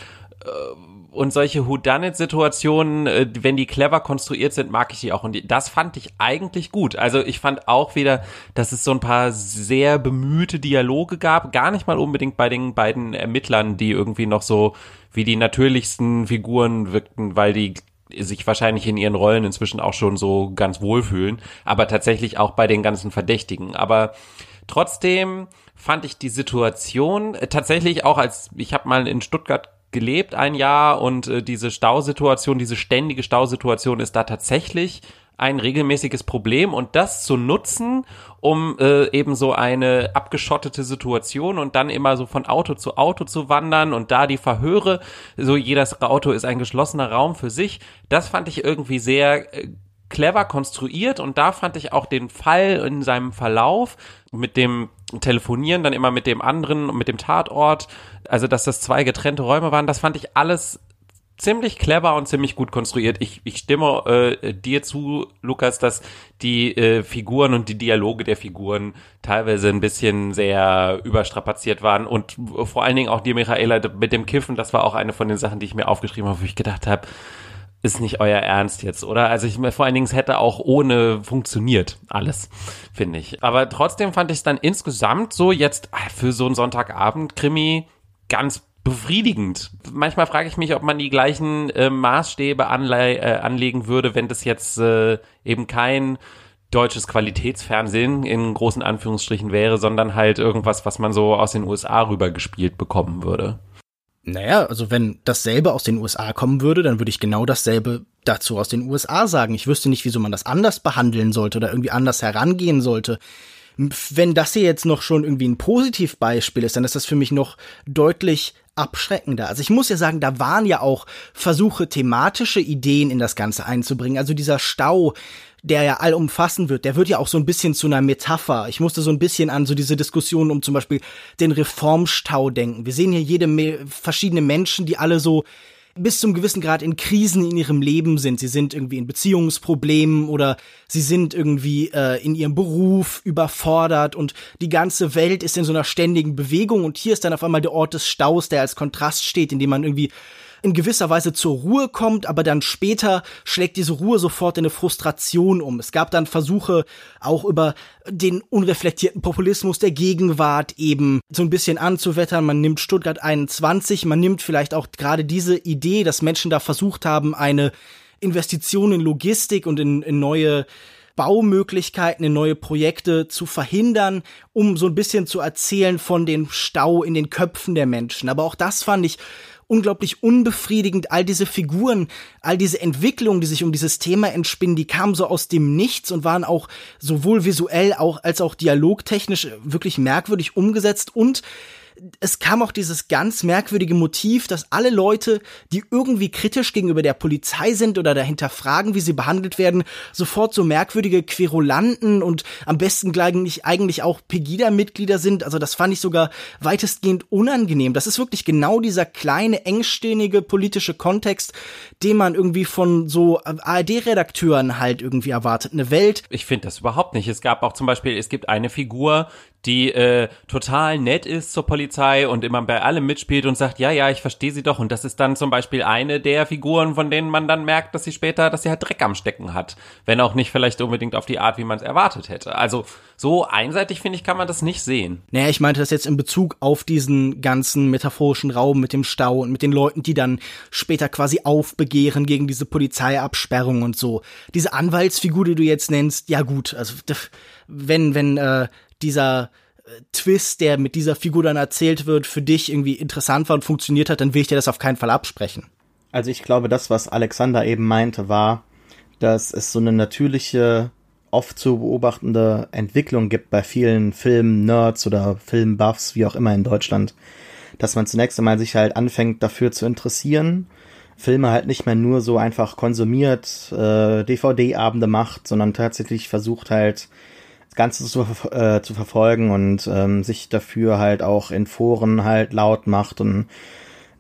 und solche Whodunit-Situationen, äh, wenn die clever konstruiert sind, mag ich die auch. Und das fand ich eigentlich gut. Also ich fand auch wieder, dass es so ein paar sehr bemühte Dialoge gab. Gar nicht mal unbedingt bei den beiden Ermittlern, die irgendwie noch so wie die natürlichsten Figuren wirkten, weil die sich wahrscheinlich in ihren Rollen inzwischen auch schon so ganz wohlfühlen, aber tatsächlich auch bei den ganzen Verdächtigen. Aber trotzdem fand ich die Situation äh, tatsächlich auch als ich habe mal in Stuttgart gelebt ein Jahr und äh, diese Stausituation, diese ständige Stausituation ist da tatsächlich ein regelmäßiges Problem und das zu nutzen, um äh, eben so eine abgeschottete Situation und dann immer so von Auto zu Auto zu wandern und da die Verhöre, so jedes Auto ist ein geschlossener Raum für sich, das fand ich irgendwie sehr äh, clever konstruiert und da fand ich auch den Fall in seinem Verlauf mit dem Telefonieren, dann immer mit dem anderen und mit dem Tatort, also dass das zwei getrennte Räume waren, das fand ich alles ziemlich clever und ziemlich gut konstruiert. Ich, ich stimme äh, dir zu, Lukas, dass die äh, Figuren und die Dialoge der Figuren teilweise ein bisschen sehr überstrapaziert waren und vor allen Dingen auch die Michaela mit dem Kiffen, das war auch eine von den Sachen, die ich mir aufgeschrieben habe, wo ich gedacht habe, ist nicht euer Ernst jetzt, oder? Also ich mir vor allen Dingen, es hätte auch ohne funktioniert, alles, finde ich. Aber trotzdem fand ich es dann insgesamt so jetzt ah, für so einen Sonntagabend-Krimi ganz befriedigend. Manchmal frage ich mich, ob man die gleichen äh, Maßstäbe anle äh, anlegen würde, wenn das jetzt äh, eben kein deutsches Qualitätsfernsehen in großen Anführungsstrichen wäre, sondern halt irgendwas, was man so aus den USA rübergespielt bekommen würde. Naja, also wenn dasselbe aus den USA kommen würde, dann würde ich genau dasselbe dazu aus den USA sagen. Ich wüsste nicht, wieso man das anders behandeln sollte oder irgendwie anders herangehen sollte. Wenn das hier jetzt noch schon irgendwie ein Positivbeispiel ist, dann ist das für mich noch deutlich abschreckender. Also ich muss ja sagen, da waren ja auch Versuche, thematische Ideen in das Ganze einzubringen. Also dieser Stau, der ja allumfassend wird, der wird ja auch so ein bisschen zu einer Metapher. Ich musste so ein bisschen an so diese Diskussion um zum Beispiel den Reformstau denken. Wir sehen hier jede Me verschiedene Menschen, die alle so bis zum gewissen Grad in Krisen in ihrem Leben sind. Sie sind irgendwie in Beziehungsproblemen oder sie sind irgendwie äh, in ihrem Beruf überfordert und die ganze Welt ist in so einer ständigen Bewegung und hier ist dann auf einmal der Ort des Staus, der als Kontrast steht, in dem man irgendwie in gewisser Weise zur Ruhe kommt, aber dann später schlägt diese Ruhe sofort in eine Frustration um. Es gab dann Versuche, auch über den unreflektierten Populismus der Gegenwart eben so ein bisschen anzuwettern. Man nimmt Stuttgart 21, man nimmt vielleicht auch gerade diese Idee, dass Menschen da versucht haben, eine Investition in Logistik und in, in neue Baumöglichkeiten, in neue Projekte zu verhindern, um so ein bisschen zu erzählen von dem Stau in den Köpfen der Menschen. Aber auch das fand ich unglaublich unbefriedigend. All diese Figuren, all diese Entwicklungen, die sich um dieses Thema entspinnen, die kamen so aus dem Nichts und waren auch sowohl visuell auch als auch dialogtechnisch wirklich merkwürdig umgesetzt und es kam auch dieses ganz merkwürdige Motiv, dass alle Leute, die irgendwie kritisch gegenüber der Polizei sind oder dahinter fragen, wie sie behandelt werden, sofort so merkwürdige Querulanten und am besten gleich eigentlich auch Pegida-Mitglieder sind. Also das fand ich sogar weitestgehend unangenehm. Das ist wirklich genau dieser kleine, engstirnige politische Kontext, den man irgendwie von so ARD-Redakteuren halt irgendwie erwartet. Eine Welt. Ich finde das überhaupt nicht. Es gab auch zum Beispiel, es gibt eine Figur, die äh, total nett ist zur Polizei und immer bei allem mitspielt und sagt, ja, ja, ich verstehe sie doch. Und das ist dann zum Beispiel eine der Figuren, von denen man dann merkt, dass sie später, dass sie halt Dreck am Stecken hat. Wenn auch nicht vielleicht unbedingt auf die Art, wie man es erwartet hätte. Also so einseitig, finde ich, kann man das nicht sehen. Naja, ich meinte das jetzt in Bezug auf diesen ganzen metaphorischen Raum mit dem Stau und mit den Leuten, die dann später quasi aufbegehren gegen diese Polizeiabsperrung und so. Diese Anwaltsfigur, die du jetzt nennst, ja gut, also wenn, wenn äh, dieser äh, Twist, der mit dieser Figur dann erzählt wird, für dich irgendwie interessant war und funktioniert hat, dann will ich dir das auf keinen Fall absprechen. Also ich glaube, das, was Alexander eben meinte, war, dass es so eine natürliche, oft zu beobachtende Entwicklung gibt bei vielen Film-Nerds oder Film-Buffs, wie auch immer in Deutschland, dass man zunächst einmal sich halt anfängt, dafür zu interessieren, Filme halt nicht mehr nur so einfach konsumiert, äh, DVD-Abende macht, sondern tatsächlich versucht halt das Ganze zu, äh, zu verfolgen und ähm, sich dafür halt auch in Foren halt laut macht und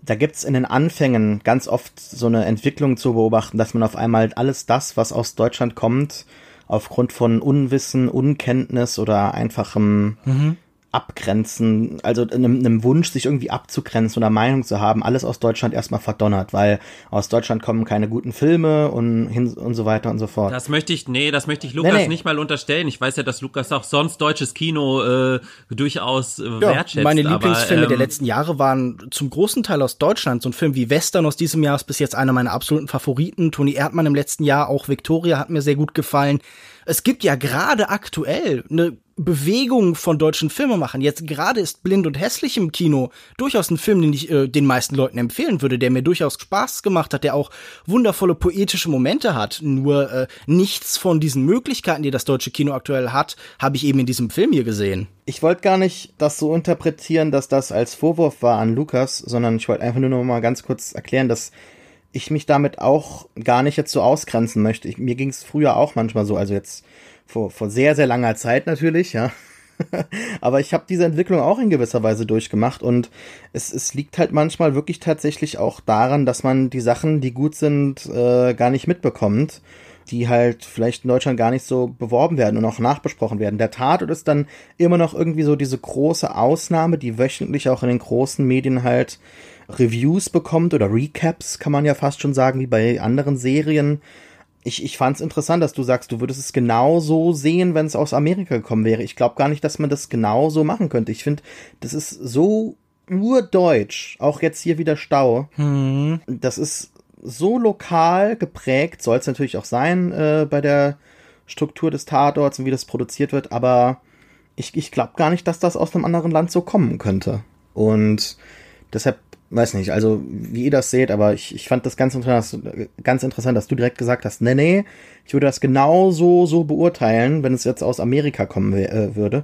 da gibt's in den Anfängen ganz oft so eine Entwicklung zu beobachten, dass man auf einmal alles das, was aus Deutschland kommt, aufgrund von Unwissen, Unkenntnis oder einfachem mhm. Abgrenzen, also einem, einem Wunsch, sich irgendwie abzugrenzen oder Meinung zu haben, alles aus Deutschland erstmal verdonnert, weil aus Deutschland kommen keine guten Filme und, hin, und so weiter und so fort. Das möchte ich, nee, das möchte ich Lukas nee, nee. nicht mal unterstellen. Ich weiß ja, dass Lukas auch sonst deutsches Kino äh, durchaus äh, ja, wertschätzt. Meine Lieblingsfilme aber, ähm, der letzten Jahre waren zum großen Teil aus Deutschland. So ein Film wie Western aus diesem Jahr ist bis jetzt einer meiner absoluten Favoriten. Toni Erdmann im letzten Jahr, auch Victoria hat mir sehr gut gefallen. Es gibt ja gerade aktuell eine Bewegung von deutschen Filmemachern. Jetzt gerade ist Blind und Hässlich im Kino durchaus ein Film, den ich äh, den meisten Leuten empfehlen würde, der mir durchaus Spaß gemacht hat, der auch wundervolle poetische Momente hat. Nur äh, nichts von diesen Möglichkeiten, die das deutsche Kino aktuell hat, habe ich eben in diesem Film hier gesehen. Ich wollte gar nicht das so interpretieren, dass das als Vorwurf war an Lukas, sondern ich wollte einfach nur noch mal ganz kurz erklären, dass ich mich damit auch gar nicht jetzt so ausgrenzen möchte. Ich, mir ging es früher auch manchmal so, also jetzt vor, vor sehr, sehr langer Zeit natürlich, ja. Aber ich habe diese Entwicklung auch in gewisser Weise durchgemacht und es, es liegt halt manchmal wirklich tatsächlich auch daran, dass man die Sachen, die gut sind, äh, gar nicht mitbekommt, die halt vielleicht in Deutschland gar nicht so beworben werden und auch nachbesprochen werden. Der Tatort ist dann immer noch irgendwie so diese große Ausnahme, die wöchentlich auch in den großen Medien halt Reviews bekommt oder Recaps, kann man ja fast schon sagen, wie bei anderen Serien. Ich, ich fand es interessant, dass du sagst, du würdest es genau so sehen, wenn es aus Amerika gekommen wäre. Ich glaube gar nicht, dass man das genau so machen könnte. Ich finde, das ist so urdeutsch. Auch jetzt hier wieder Stau. Hm. Das ist so lokal geprägt, soll es natürlich auch sein äh, bei der Struktur des Tatorts und wie das produziert wird, aber ich, ich glaube gar nicht, dass das aus einem anderen Land so kommen könnte. Und deshalb weiß nicht, also wie ihr das seht, aber ich, ich fand das ganz interessant, ganz interessant, dass du direkt gesagt hast, nee, nee, ich würde das genauso so beurteilen, wenn es jetzt aus Amerika kommen äh, würde.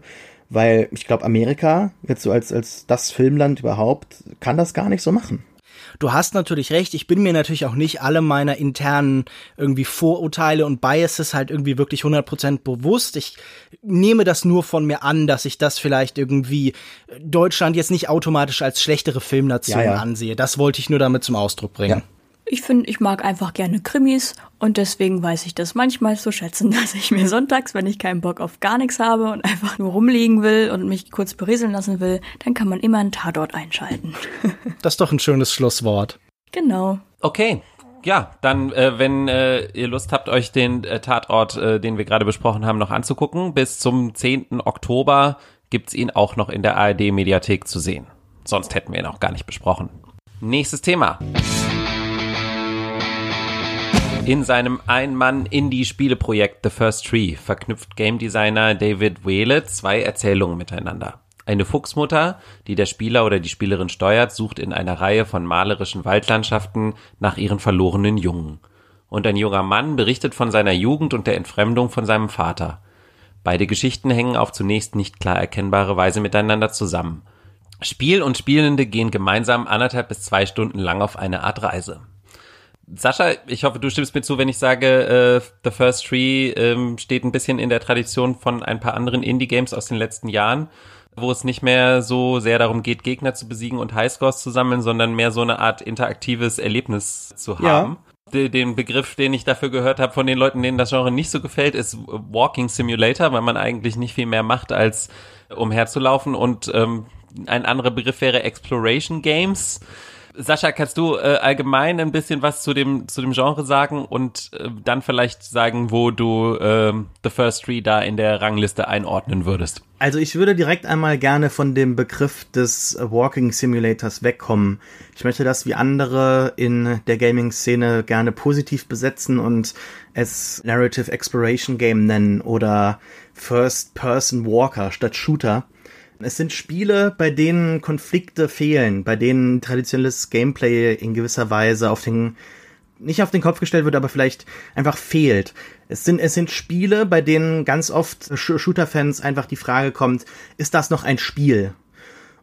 Weil ich glaube, Amerika, jetzt so als, als das Filmland überhaupt, kann das gar nicht so machen. Du hast natürlich recht, ich bin mir natürlich auch nicht alle meiner internen irgendwie Vorurteile und Biases halt irgendwie wirklich 100% bewusst. Ich nehme das nur von mir an, dass ich das vielleicht irgendwie Deutschland jetzt nicht automatisch als schlechtere Filmnation ja, ja. ansehe. Das wollte ich nur damit zum Ausdruck bringen. Ja. Ich finde, ich mag einfach gerne Krimis und deswegen weiß ich das manchmal zu schätzen, dass ich mir sonntags, wenn ich keinen Bock auf gar nichts habe und einfach nur rumliegen will und mich kurz berieseln lassen will, dann kann man immer einen Tatort einschalten. das ist doch ein schönes Schlusswort. Genau. Okay, ja, dann, äh, wenn äh, ihr Lust habt, euch den äh, Tatort, äh, den wir gerade besprochen haben, noch anzugucken, bis zum 10. Oktober gibt's ihn auch noch in der ARD-Mediathek zu sehen. Sonst hätten wir ihn auch gar nicht besprochen. Nächstes Thema. In seinem Ein-Mann-Indie-Spieleprojekt The First Tree verknüpft Game Designer David Whale zwei Erzählungen miteinander. Eine Fuchsmutter, die der Spieler oder die Spielerin steuert, sucht in einer Reihe von malerischen Waldlandschaften nach ihren verlorenen Jungen. Und ein junger Mann berichtet von seiner Jugend und der Entfremdung von seinem Vater. Beide Geschichten hängen auf zunächst nicht klar erkennbare Weise miteinander zusammen. Spiel und Spielende gehen gemeinsam anderthalb bis zwei Stunden lang auf eine Art Reise. Sascha, ich hoffe, du stimmst mir zu, wenn ich sage, äh, The First Tree ähm, steht ein bisschen in der Tradition von ein paar anderen Indie-Games aus den letzten Jahren, wo es nicht mehr so sehr darum geht, Gegner zu besiegen und Highscores zu sammeln, sondern mehr so eine Art interaktives Erlebnis zu haben. Ja. Den Begriff, den ich dafür gehört habe von den Leuten, denen das Genre nicht so gefällt, ist Walking Simulator, weil man eigentlich nicht viel mehr macht, als umherzulaufen. Und ähm, ein anderer Begriff wäre Exploration Games Sascha, kannst du äh, allgemein ein bisschen was zu dem zu dem Genre sagen und äh, dann vielleicht sagen, wo du äh, The First Tree da in der Rangliste einordnen würdest? Also ich würde direkt einmal gerne von dem Begriff des Walking Simulators wegkommen. Ich möchte das wie andere in der Gaming-Szene gerne positiv besetzen und es Narrative Exploration Game nennen oder First Person Walker statt Shooter. Es sind Spiele, bei denen Konflikte fehlen, bei denen traditionelles Gameplay in gewisser Weise auf den nicht auf den Kopf gestellt wird, aber vielleicht einfach fehlt. Es sind, es sind Spiele, bei denen ganz oft Shooter-Fans einfach die Frage kommt, ist das noch ein Spiel?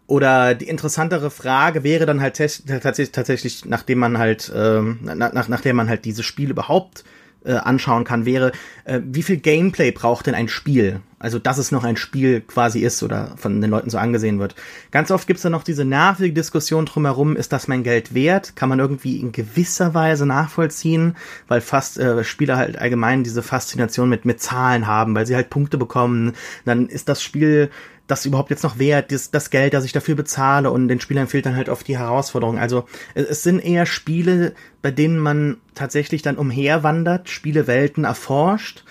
Oder die interessantere Frage wäre dann halt tatsächlich, nachdem man halt, ähm, nach, nachdem man halt dieses Spiel überhaupt äh, anschauen kann, wäre, äh, wie viel Gameplay braucht denn ein Spiel? Also, dass es noch ein Spiel quasi ist oder von den Leuten so angesehen wird. Ganz oft gibt es dann noch diese nervige Diskussion drumherum, ist das mein Geld wert? Kann man irgendwie in gewisser Weise nachvollziehen, weil fast äh, Spieler halt allgemein diese Faszination mit, mit Zahlen haben, weil sie halt Punkte bekommen. Dann ist das Spiel das überhaupt jetzt noch wert, das, das Geld, das ich dafür bezahle und den Spielern fehlt dann halt oft die Herausforderung. Also es, es sind eher Spiele, bei denen man tatsächlich dann umherwandert, Spielewelten erforscht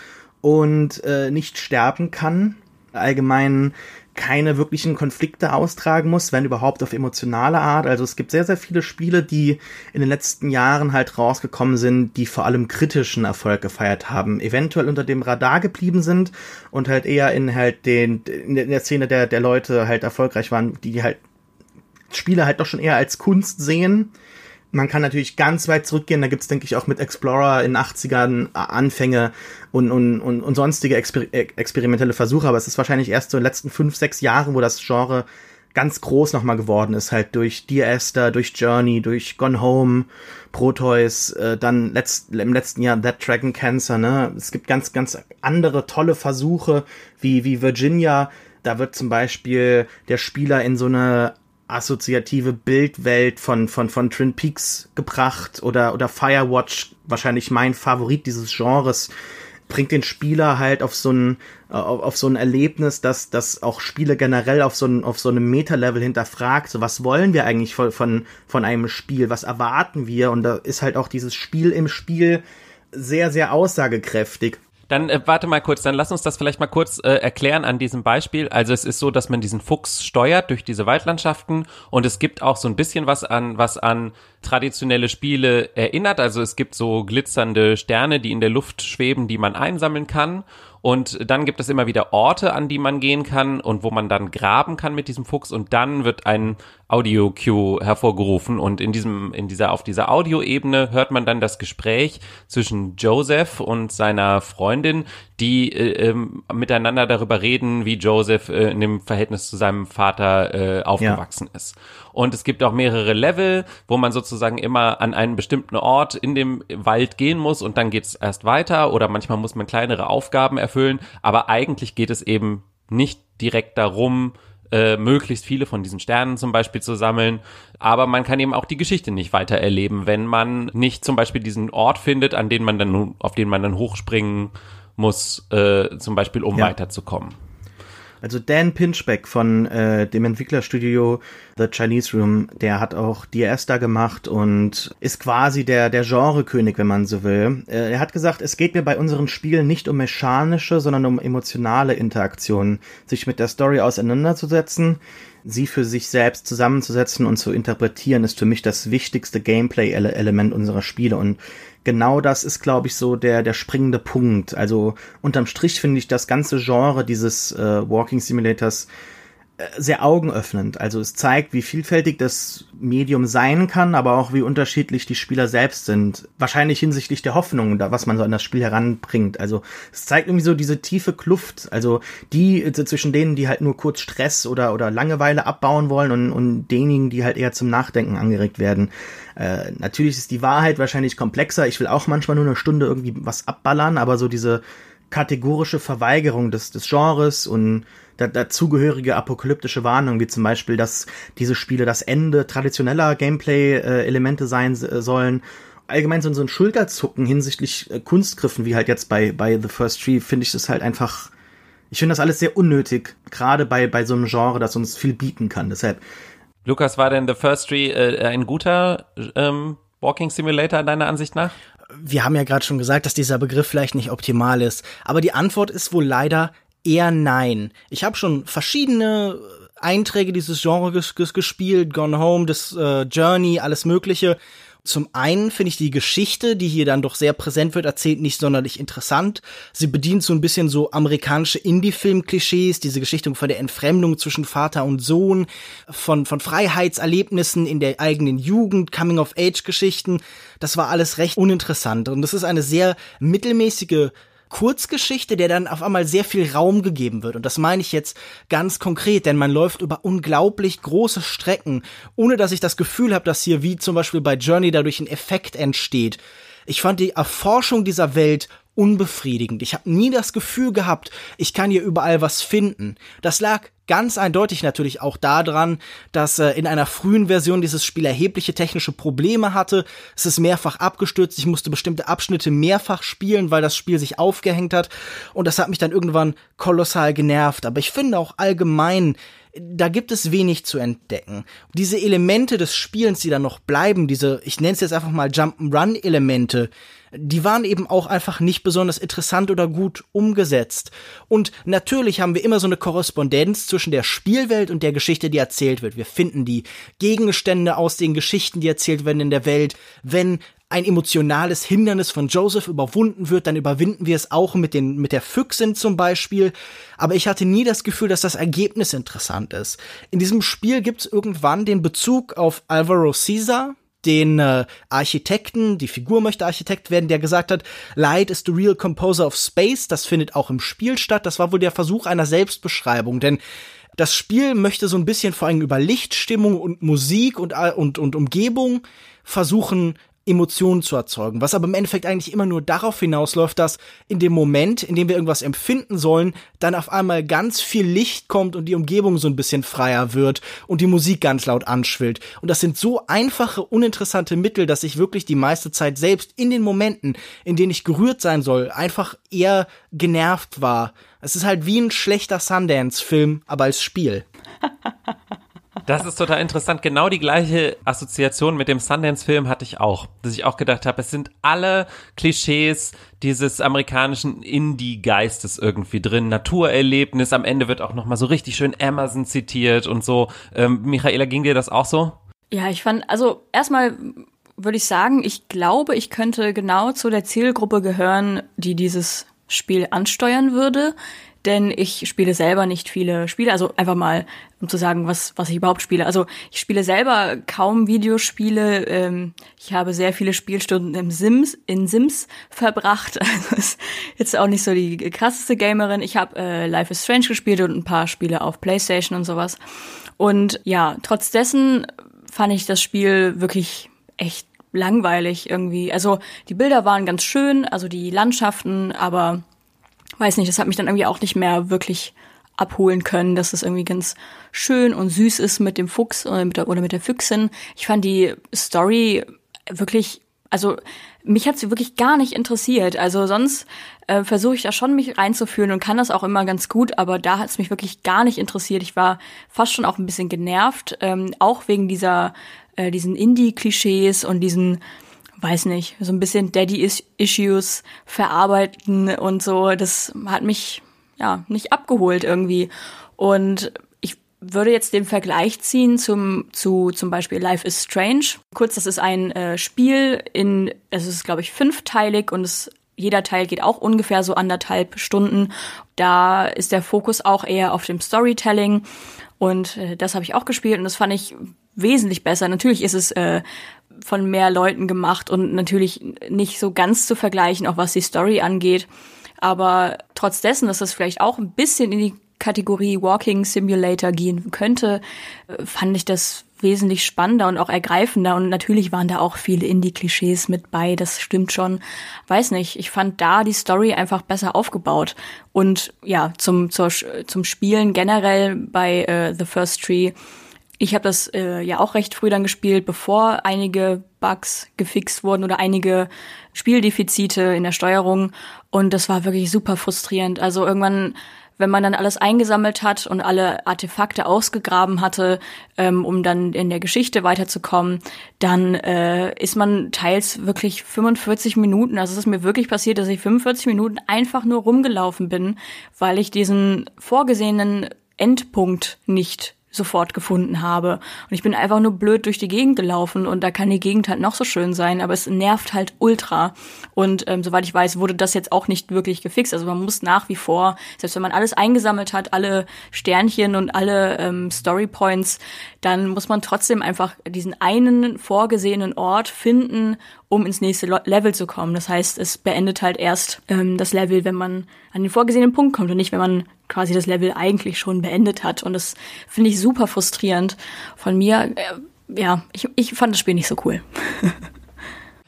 und äh, nicht sterben kann. Allgemein keine wirklichen Konflikte austragen muss, wenn überhaupt auf emotionale Art. Also es gibt sehr, sehr viele Spiele, die in den letzten Jahren halt rausgekommen sind, die vor allem kritischen Erfolg gefeiert haben, eventuell unter dem Radar geblieben sind und halt eher in halt den, in der Szene der, der Leute halt erfolgreich waren, die halt Spiele halt doch schon eher als Kunst sehen man kann natürlich ganz weit zurückgehen. Da gibt's denke ich, auch mit Explorer in 80ern Anfänge und, und, und, und sonstige Exper experimentelle Versuche. Aber es ist wahrscheinlich erst so in den letzten fünf, sechs Jahren, wo das Genre ganz groß nochmal geworden ist. Halt durch Dear Esther, durch Journey, durch Gone Home, Proteus, äh, dann letzt, im letzten Jahr That Dragon Cancer. Ne? Es gibt ganz, ganz andere tolle Versuche, wie, wie Virginia. Da wird zum Beispiel der Spieler in so eine assoziative Bildwelt von, von, von Twin Peaks gebracht oder, oder Firewatch, wahrscheinlich mein Favorit dieses Genres, bringt den Spieler halt auf so ein, auf, auf so ein Erlebnis, dass, dass auch Spiele generell auf so ein, auf so einem Meta-Level hinterfragt, so was wollen wir eigentlich von, von, von einem Spiel, was erwarten wir? Und da ist halt auch dieses Spiel im Spiel sehr, sehr aussagekräftig. Dann äh, warte mal kurz, dann lass uns das vielleicht mal kurz äh, erklären an diesem Beispiel. Also es ist so, dass man diesen Fuchs steuert durch diese Waldlandschaften und es gibt auch so ein bisschen was an was an traditionelle Spiele erinnert. Also es gibt so glitzernde Sterne, die in der Luft schweben, die man einsammeln kann und dann gibt es immer wieder Orte, an die man gehen kann und wo man dann graben kann mit diesem Fuchs und dann wird ein Audio-Cue hervorgerufen und in diesem, in dieser, auf dieser Audioebene hört man dann das Gespräch zwischen Joseph und seiner Freundin, die äh, ähm, miteinander darüber reden, wie Joseph äh, in dem Verhältnis zu seinem Vater äh, aufgewachsen ja. ist. Und es gibt auch mehrere Level, wo man sozusagen immer an einen bestimmten Ort in dem Wald gehen muss und dann geht es erst weiter oder manchmal muss man kleinere Aufgaben erfüllen, aber eigentlich geht es eben nicht direkt darum, äh, möglichst viele von diesen Sternen zum Beispiel zu sammeln. Aber man kann eben auch die Geschichte nicht weiter erleben, wenn man nicht zum Beispiel diesen Ort findet, an den man dann, auf den man dann hochspringen muss, äh, zum Beispiel um ja. weiterzukommen. Also Dan Pinchbeck von äh, dem Entwicklerstudio The Chinese Room, der hat auch DRS da gemacht und ist quasi der, der Genrekönig, wenn man so will. Äh, er hat gesagt, es geht mir bei unseren Spielen nicht um mechanische, sondern um emotionale Interaktionen, sich mit der Story auseinanderzusetzen sie für sich selbst zusammenzusetzen und zu interpretieren, ist für mich das wichtigste Gameplay-Element unserer Spiele. Und genau das ist, glaube ich, so der, der springende Punkt. Also unterm Strich finde ich das ganze Genre dieses äh, Walking Simulators sehr augenöffnend. Also es zeigt, wie vielfältig das Medium sein kann, aber auch wie unterschiedlich die Spieler selbst sind. Wahrscheinlich hinsichtlich der Hoffnung, da, was man so an das Spiel heranbringt. Also es zeigt irgendwie so diese tiefe Kluft. Also die äh, zwischen denen, die halt nur kurz Stress oder, oder Langeweile abbauen wollen und, und denjenigen, die halt eher zum Nachdenken angeregt werden. Äh, natürlich ist die Wahrheit wahrscheinlich komplexer. Ich will auch manchmal nur eine Stunde irgendwie was abballern, aber so diese kategorische Verweigerung des, des Genres und da, dazugehörige apokalyptische Warnungen, wie zum Beispiel, dass diese Spiele das Ende traditioneller Gameplay-Elemente sein äh, sollen. Allgemein so, so ein Schulterzucken hinsichtlich äh, Kunstgriffen, wie halt jetzt bei, bei The First Tree, finde ich das halt einfach, ich finde das alles sehr unnötig, gerade bei, bei so einem Genre, das uns viel bieten kann. Deshalb. Lukas, war denn The First Tree äh, ein guter ähm, Walking Simulator deiner Ansicht nach? Wir haben ja gerade schon gesagt, dass dieser Begriff vielleicht nicht optimal ist, aber die Antwort ist wohl leider eher nein. Ich habe schon verschiedene Einträge dieses Genres gespielt, Gone Home, das äh, Journey, alles Mögliche. Zum einen finde ich die Geschichte, die hier dann doch sehr präsent wird, erzählt nicht sonderlich interessant. Sie bedient so ein bisschen so amerikanische Indie-Film-Klischees, diese Geschichte von der Entfremdung zwischen Vater und Sohn, von, von Freiheitserlebnissen in der eigenen Jugend, Coming-of-Age-Geschichten. Das war alles recht uninteressant. Und das ist eine sehr mittelmäßige Kurzgeschichte, der dann auf einmal sehr viel Raum gegeben wird. Und das meine ich jetzt ganz konkret, denn man läuft über unglaublich große Strecken, ohne dass ich das Gefühl habe, dass hier wie zum Beispiel bei Journey dadurch ein Effekt entsteht. Ich fand die Erforschung dieser Welt unbefriedigend. Ich habe nie das Gefühl gehabt, ich kann hier überall was finden. Das lag ganz eindeutig natürlich auch daran, dass äh, in einer frühen Version dieses Spiel erhebliche technische Probleme hatte. Es ist mehrfach abgestürzt. Ich musste bestimmte Abschnitte mehrfach spielen, weil das Spiel sich aufgehängt hat. Und das hat mich dann irgendwann kolossal genervt. Aber ich finde auch allgemein, da gibt es wenig zu entdecken. Diese Elemente des Spielens, die dann noch bleiben, diese, ich nenne es jetzt einfach mal Jump'n'Run-Elemente, die waren eben auch einfach nicht besonders interessant oder gut umgesetzt. Und natürlich haben wir immer so eine Korrespondenz zwischen der Spielwelt und der Geschichte, die erzählt wird. Wir finden die Gegenstände aus den Geschichten, die erzählt werden in der Welt. Wenn ein emotionales Hindernis von Joseph überwunden wird, dann überwinden wir es auch mit den, mit der Füchsin zum Beispiel. Aber ich hatte nie das Gefühl, dass das Ergebnis interessant ist. In diesem Spiel gibt es irgendwann den Bezug auf Alvaro Caesar, den äh, Architekten, die Figur möchte Architekt werden, der gesagt hat, Light is the real composer of space. Das findet auch im Spiel statt. Das war wohl der Versuch einer Selbstbeschreibung, denn das Spiel möchte so ein bisschen vor allem über Lichtstimmung und Musik und, äh, und, und Umgebung versuchen, Emotionen zu erzeugen, was aber im Endeffekt eigentlich immer nur darauf hinausläuft, dass in dem Moment, in dem wir irgendwas empfinden sollen, dann auf einmal ganz viel Licht kommt und die Umgebung so ein bisschen freier wird und die Musik ganz laut anschwillt. Und das sind so einfache, uninteressante Mittel, dass ich wirklich die meiste Zeit selbst in den Momenten, in denen ich gerührt sein soll, einfach eher genervt war. Es ist halt wie ein schlechter Sundance-Film, aber als Spiel. Das ist total interessant. Genau die gleiche Assoziation mit dem Sundance-Film hatte ich auch. Dass ich auch gedacht habe, es sind alle Klischees dieses amerikanischen Indie-Geistes irgendwie drin. Naturerlebnis. Am Ende wird auch nochmal so richtig schön Amazon zitiert und so. Ähm, Michaela, ging dir das auch so? Ja, ich fand, also erstmal würde ich sagen, ich glaube, ich könnte genau zu der Zielgruppe gehören, die dieses Spiel ansteuern würde denn ich spiele selber nicht viele Spiele. Also einfach mal, um zu sagen, was, was ich überhaupt spiele. Also ich spiele selber kaum Videospiele. Ähm, ich habe sehr viele Spielstunden im Sims, in Sims verbracht. Also ist jetzt auch nicht so die krasseste Gamerin. Ich habe äh, Life is Strange gespielt und ein paar Spiele auf Playstation und sowas. Und ja, trotz dessen fand ich das Spiel wirklich echt langweilig irgendwie. Also die Bilder waren ganz schön, also die Landschaften, aber weiß nicht, das hat mich dann irgendwie auch nicht mehr wirklich abholen können, dass es irgendwie ganz schön und süß ist mit dem Fuchs oder mit der, oder mit der Füchsin. Ich fand die Story wirklich, also mich hat sie wirklich gar nicht interessiert. Also sonst äh, versuche ich da schon mich reinzufühlen und kann das auch immer ganz gut, aber da hat es mich wirklich gar nicht interessiert. Ich war fast schon auch ein bisschen genervt, ähm, auch wegen dieser äh, diesen Indie-Klischees und diesen weiß nicht, so ein bisschen Daddy-Issues verarbeiten und so. Das hat mich ja nicht abgeholt irgendwie. Und ich würde jetzt den Vergleich ziehen zum zu zum Beispiel Life is Strange. Kurz, das ist ein äh, Spiel in, es ist glaube ich fünfteilig und es jeder Teil geht auch ungefähr so anderthalb Stunden. Da ist der Fokus auch eher auf dem Storytelling und äh, das habe ich auch gespielt und das fand ich wesentlich besser. Natürlich ist es äh, von mehr Leuten gemacht und natürlich nicht so ganz zu vergleichen, auch was die Story angeht. Aber trotz dessen, dass das vielleicht auch ein bisschen in die Kategorie Walking Simulator gehen könnte, äh, fand ich das wesentlich spannender und auch ergreifender. Und natürlich waren da auch viele Indie-Klischees mit bei, das stimmt schon. Weiß nicht, ich fand da die Story einfach besser aufgebaut. Und ja, zum, zur, zum Spielen generell bei äh, The First Tree ich habe das äh, ja auch recht früh dann gespielt, bevor einige Bugs gefixt wurden oder einige Spieldefizite in der Steuerung. Und das war wirklich super frustrierend. Also irgendwann, wenn man dann alles eingesammelt hat und alle Artefakte ausgegraben hatte, ähm, um dann in der Geschichte weiterzukommen, dann äh, ist man teils wirklich 45 Minuten, also es ist mir wirklich passiert, dass ich 45 Minuten einfach nur rumgelaufen bin, weil ich diesen vorgesehenen Endpunkt nicht sofort gefunden habe. Und ich bin einfach nur blöd durch die Gegend gelaufen und da kann die Gegend halt noch so schön sein, aber es nervt halt ultra. Und ähm, soweit ich weiß, wurde das jetzt auch nicht wirklich gefixt. Also man muss nach wie vor, selbst wenn man alles eingesammelt hat, alle Sternchen und alle ähm, Story Points, dann muss man trotzdem einfach diesen einen vorgesehenen Ort finden, um ins nächste Level zu kommen. Das heißt, es beendet halt erst ähm, das Level, wenn man an den vorgesehenen Punkt kommt und nicht, wenn man quasi das Level eigentlich schon beendet hat. Und das finde ich super frustrierend von mir. Äh, ja, ich, ich fand das Spiel nicht so cool.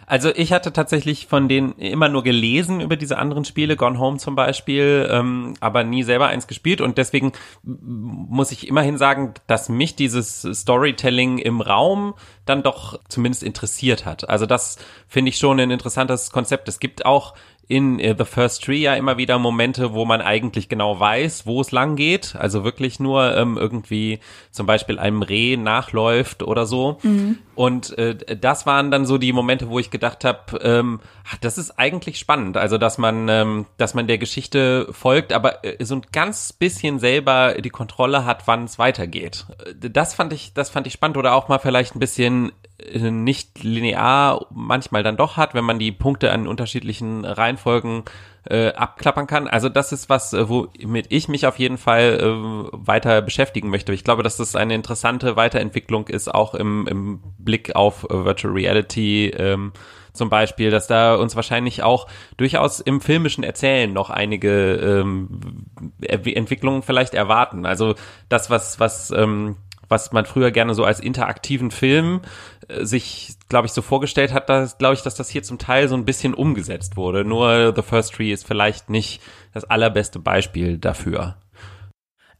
Also ich hatte tatsächlich von denen immer nur gelesen über diese anderen Spiele, Gone Home zum Beispiel, ähm, aber nie selber eins gespielt und deswegen muss ich immerhin sagen, dass mich dieses Storytelling im Raum dann doch zumindest interessiert hat. Also das finde ich schon ein interessantes Konzept. Es gibt auch in äh, The First Tree ja immer wieder Momente, wo man eigentlich genau weiß, wo es lang geht. Also wirklich nur ähm, irgendwie zum Beispiel einem Reh nachläuft oder so. Mhm. Und äh, das waren dann so die Momente, wo ich gedacht habe, ähm, das ist eigentlich spannend. Also dass man, ähm, dass man der Geschichte folgt, aber äh, so ein ganz bisschen selber die Kontrolle hat, wann es weitergeht. Äh, das fand ich, das fand ich spannend oder auch mal vielleicht ein bisschen nicht linear manchmal dann doch hat, wenn man die Punkte an unterschiedlichen Reihenfolgen äh, abklappern kann. Also das ist was, äh, womit ich mich auf jeden Fall äh, weiter beschäftigen möchte. Ich glaube, dass das eine interessante Weiterentwicklung ist, auch im, im Blick auf äh, Virtual Reality. Ähm, zum Beispiel, dass da uns wahrscheinlich auch durchaus im filmischen Erzählen noch einige ähm, Entwicklungen vielleicht erwarten. Also das, was, was ähm, was man früher gerne so als interaktiven Film äh, sich, glaube ich, so vorgestellt hat, da glaube ich, dass das hier zum Teil so ein bisschen umgesetzt wurde. Nur The First Tree ist vielleicht nicht das allerbeste Beispiel dafür.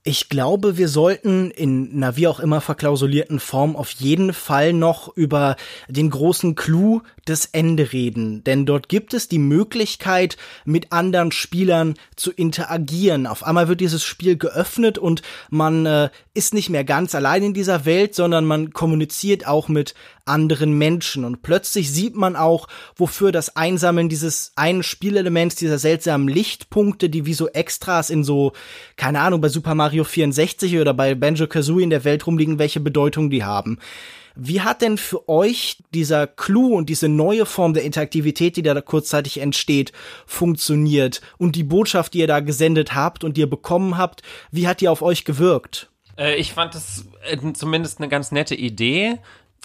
Ich glaube, wir sollten in einer wie auch immer verklausulierten Form auf jeden Fall noch über den großen Clou des Ende reden, denn dort gibt es die Möglichkeit, mit anderen Spielern zu interagieren. Auf einmal wird dieses Spiel geöffnet und man äh, ist nicht mehr ganz allein in dieser Welt, sondern man kommuniziert auch mit anderen Menschen. Und plötzlich sieht man auch, wofür das Einsammeln dieses einen Spielelements, dieser seltsamen Lichtpunkte, die wie so Extras in so, keine Ahnung, bei Super Mario 64 oder bei Banjo Kazooie in der Welt rumliegen, welche Bedeutung die haben. Wie hat denn für euch dieser Clou und diese neue Form der Interaktivität, die da kurzzeitig entsteht, funktioniert? Und die Botschaft, die ihr da gesendet habt und die ihr bekommen habt, wie hat die auf euch gewirkt? Äh, ich fand das äh, zumindest eine ganz nette Idee.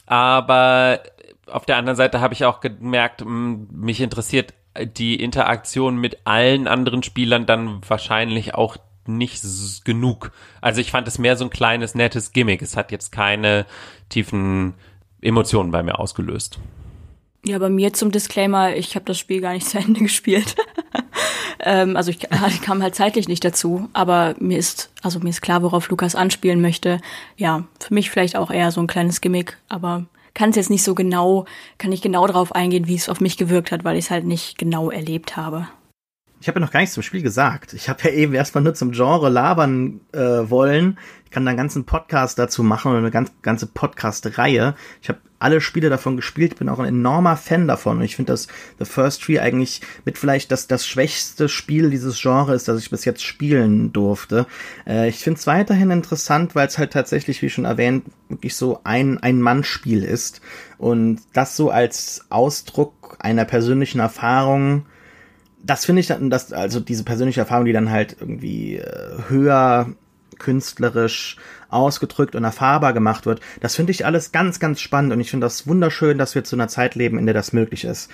Aber auf der anderen Seite habe ich auch gemerkt, mich interessiert die Interaktion mit allen anderen Spielern dann wahrscheinlich auch nicht genug. Also ich fand es mehr so ein kleines, nettes Gimmick. Es hat jetzt keine tiefen Emotionen bei mir ausgelöst. Ja, bei mir zum Disclaimer, ich habe das Spiel gar nicht zu Ende gespielt. Ähm, also ich, ich kam halt zeitlich nicht dazu, aber mir ist, also mir ist klar, worauf Lukas anspielen möchte. Ja, für mich vielleicht auch eher so ein kleines Gimmick, aber kann es jetzt nicht so genau, kann ich genau darauf eingehen, wie es auf mich gewirkt hat, weil ich es halt nicht genau erlebt habe. Ich habe ja noch gar nichts zum Spiel gesagt. Ich habe ja eben erstmal nur zum Genre labern äh, wollen. Ich kann da einen ganzen Podcast dazu machen oder eine ganz, ganze Podcast-Reihe. Ich habe alle Spiele davon gespielt, bin auch ein enormer Fan davon. Und ich finde, dass The First Tree eigentlich mit vielleicht das, das schwächste Spiel dieses Genres ist, das ich bis jetzt spielen durfte. Äh, ich finde es weiterhin interessant, weil es halt tatsächlich, wie schon erwähnt, wirklich so ein Ein-Mann-Spiel ist. Und das so als Ausdruck einer persönlichen Erfahrung das finde ich dann, dass, also diese persönliche Erfahrung, die dann halt irgendwie äh, höher künstlerisch ausgedrückt und erfahrbar gemacht wird, das finde ich alles ganz, ganz spannend und ich finde das wunderschön, dass wir zu einer Zeit leben, in der das möglich ist.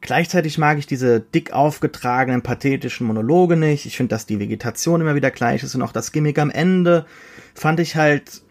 Gleichzeitig mag ich diese dick aufgetragenen, pathetischen Monologe nicht. Ich finde, dass die Vegetation immer wieder gleich ist und auch das Gimmick am Ende fand ich halt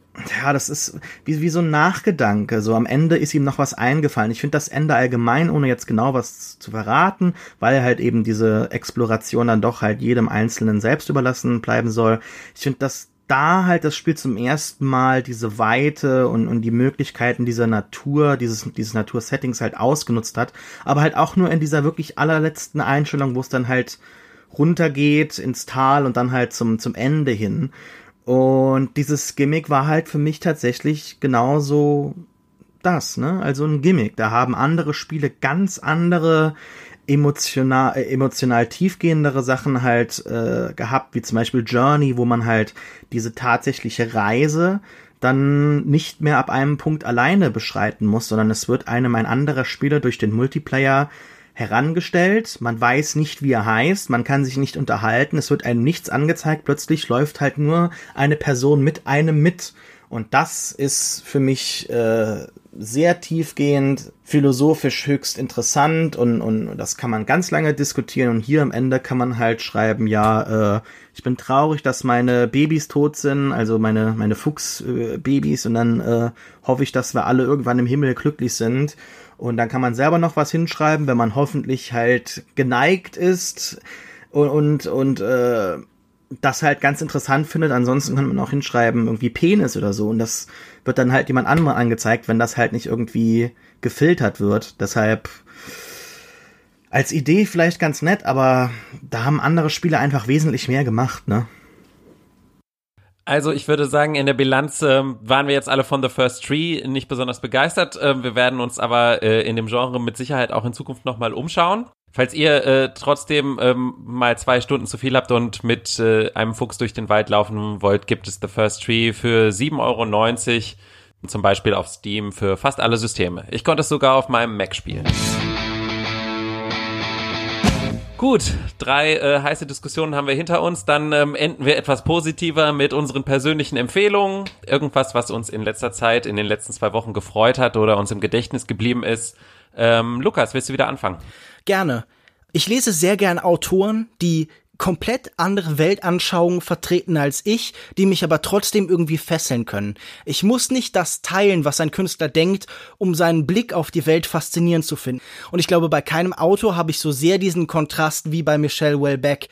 ja, das ist wie, wie so ein Nachgedanke. So am Ende ist ihm noch was eingefallen. Ich finde das Ende allgemein, ohne jetzt genau was zu verraten, weil halt eben diese Exploration dann doch halt jedem Einzelnen selbst überlassen bleiben soll. Ich finde, dass da halt das Spiel zum ersten Mal diese Weite und, und die Möglichkeiten dieser Natur, dieses, dieses Natursettings halt ausgenutzt hat, aber halt auch nur in dieser wirklich allerletzten Einstellung, wo es dann halt runtergeht ins Tal und dann halt zum, zum Ende hin. Und dieses Gimmick war halt für mich tatsächlich genauso das, ne? Also ein Gimmick. Da haben andere Spiele ganz andere emotional, äh, emotional tiefgehendere Sachen halt äh, gehabt, wie zum Beispiel Journey, wo man halt diese tatsächliche Reise dann nicht mehr ab einem Punkt alleine beschreiten muss, sondern es wird einem ein anderer Spieler durch den Multiplayer herangestellt, man weiß nicht, wie er heißt, man kann sich nicht unterhalten, es wird einem nichts angezeigt, plötzlich läuft halt nur eine Person mit einem mit. Und das ist für mich äh, sehr tiefgehend, philosophisch höchst interessant und, und das kann man ganz lange diskutieren. Und hier am Ende kann man halt schreiben, ja, äh, ich bin traurig, dass meine Babys tot sind, also meine, meine Fuchsbabys äh, und dann äh, hoffe ich, dass wir alle irgendwann im Himmel glücklich sind und dann kann man selber noch was hinschreiben, wenn man hoffentlich halt geneigt ist und, und, und äh, das halt ganz interessant findet. Ansonsten kann man auch hinschreiben, irgendwie Penis oder so. Und das wird dann halt jemand anderem angezeigt, wenn das halt nicht irgendwie gefiltert wird. Deshalb als Idee vielleicht ganz nett, aber da haben andere Spiele einfach wesentlich mehr gemacht, ne? Also ich würde sagen, in der Bilanz äh, waren wir jetzt alle von The First Tree nicht besonders begeistert. Äh, wir werden uns aber äh, in dem Genre mit Sicherheit auch in Zukunft nochmal umschauen. Falls ihr äh, trotzdem ähm, mal zwei Stunden zu viel habt und mit äh, einem Fuchs durch den Wald laufen wollt, gibt es The First Tree für 7,90 Euro, zum Beispiel auf Steam für fast alle Systeme. Ich konnte es sogar auf meinem Mac spielen. Gut, drei äh, heiße Diskussionen haben wir hinter uns. Dann ähm, enden wir etwas positiver mit unseren persönlichen Empfehlungen. Irgendwas, was uns in letzter Zeit, in den letzten zwei Wochen gefreut hat oder uns im Gedächtnis geblieben ist. Ähm, Lukas, willst du wieder anfangen? Gerne. Ich lese sehr gern Autoren, die komplett andere Weltanschauungen vertreten als ich, die mich aber trotzdem irgendwie fesseln können. Ich muss nicht das teilen, was ein Künstler denkt, um seinen Blick auf die Welt faszinierend zu finden. Und ich glaube, bei keinem Autor habe ich so sehr diesen Kontrast wie bei Michel Welbeck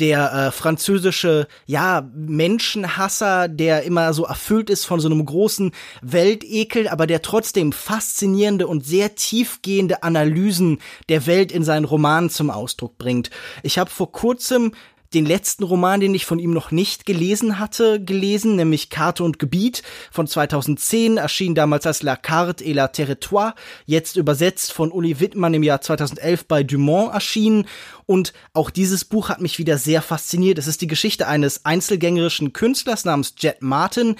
der äh, französische, ja, Menschenhasser, der immer so erfüllt ist von so einem großen Weltekel, aber der trotzdem faszinierende und sehr tiefgehende Analysen der Welt in seinen Romanen zum Ausdruck bringt. Ich habe vor kurzem den letzten Roman, den ich von ihm noch nicht gelesen hatte, gelesen, nämlich Karte und Gebiet von 2010, erschien damals als La Carte et la Territoire, jetzt übersetzt von Uli Wittmann im Jahr 2011 bei Dumont erschienen. Und auch dieses Buch hat mich wieder sehr fasziniert. Es ist die Geschichte eines einzelgängerischen Künstlers namens Jet Martin,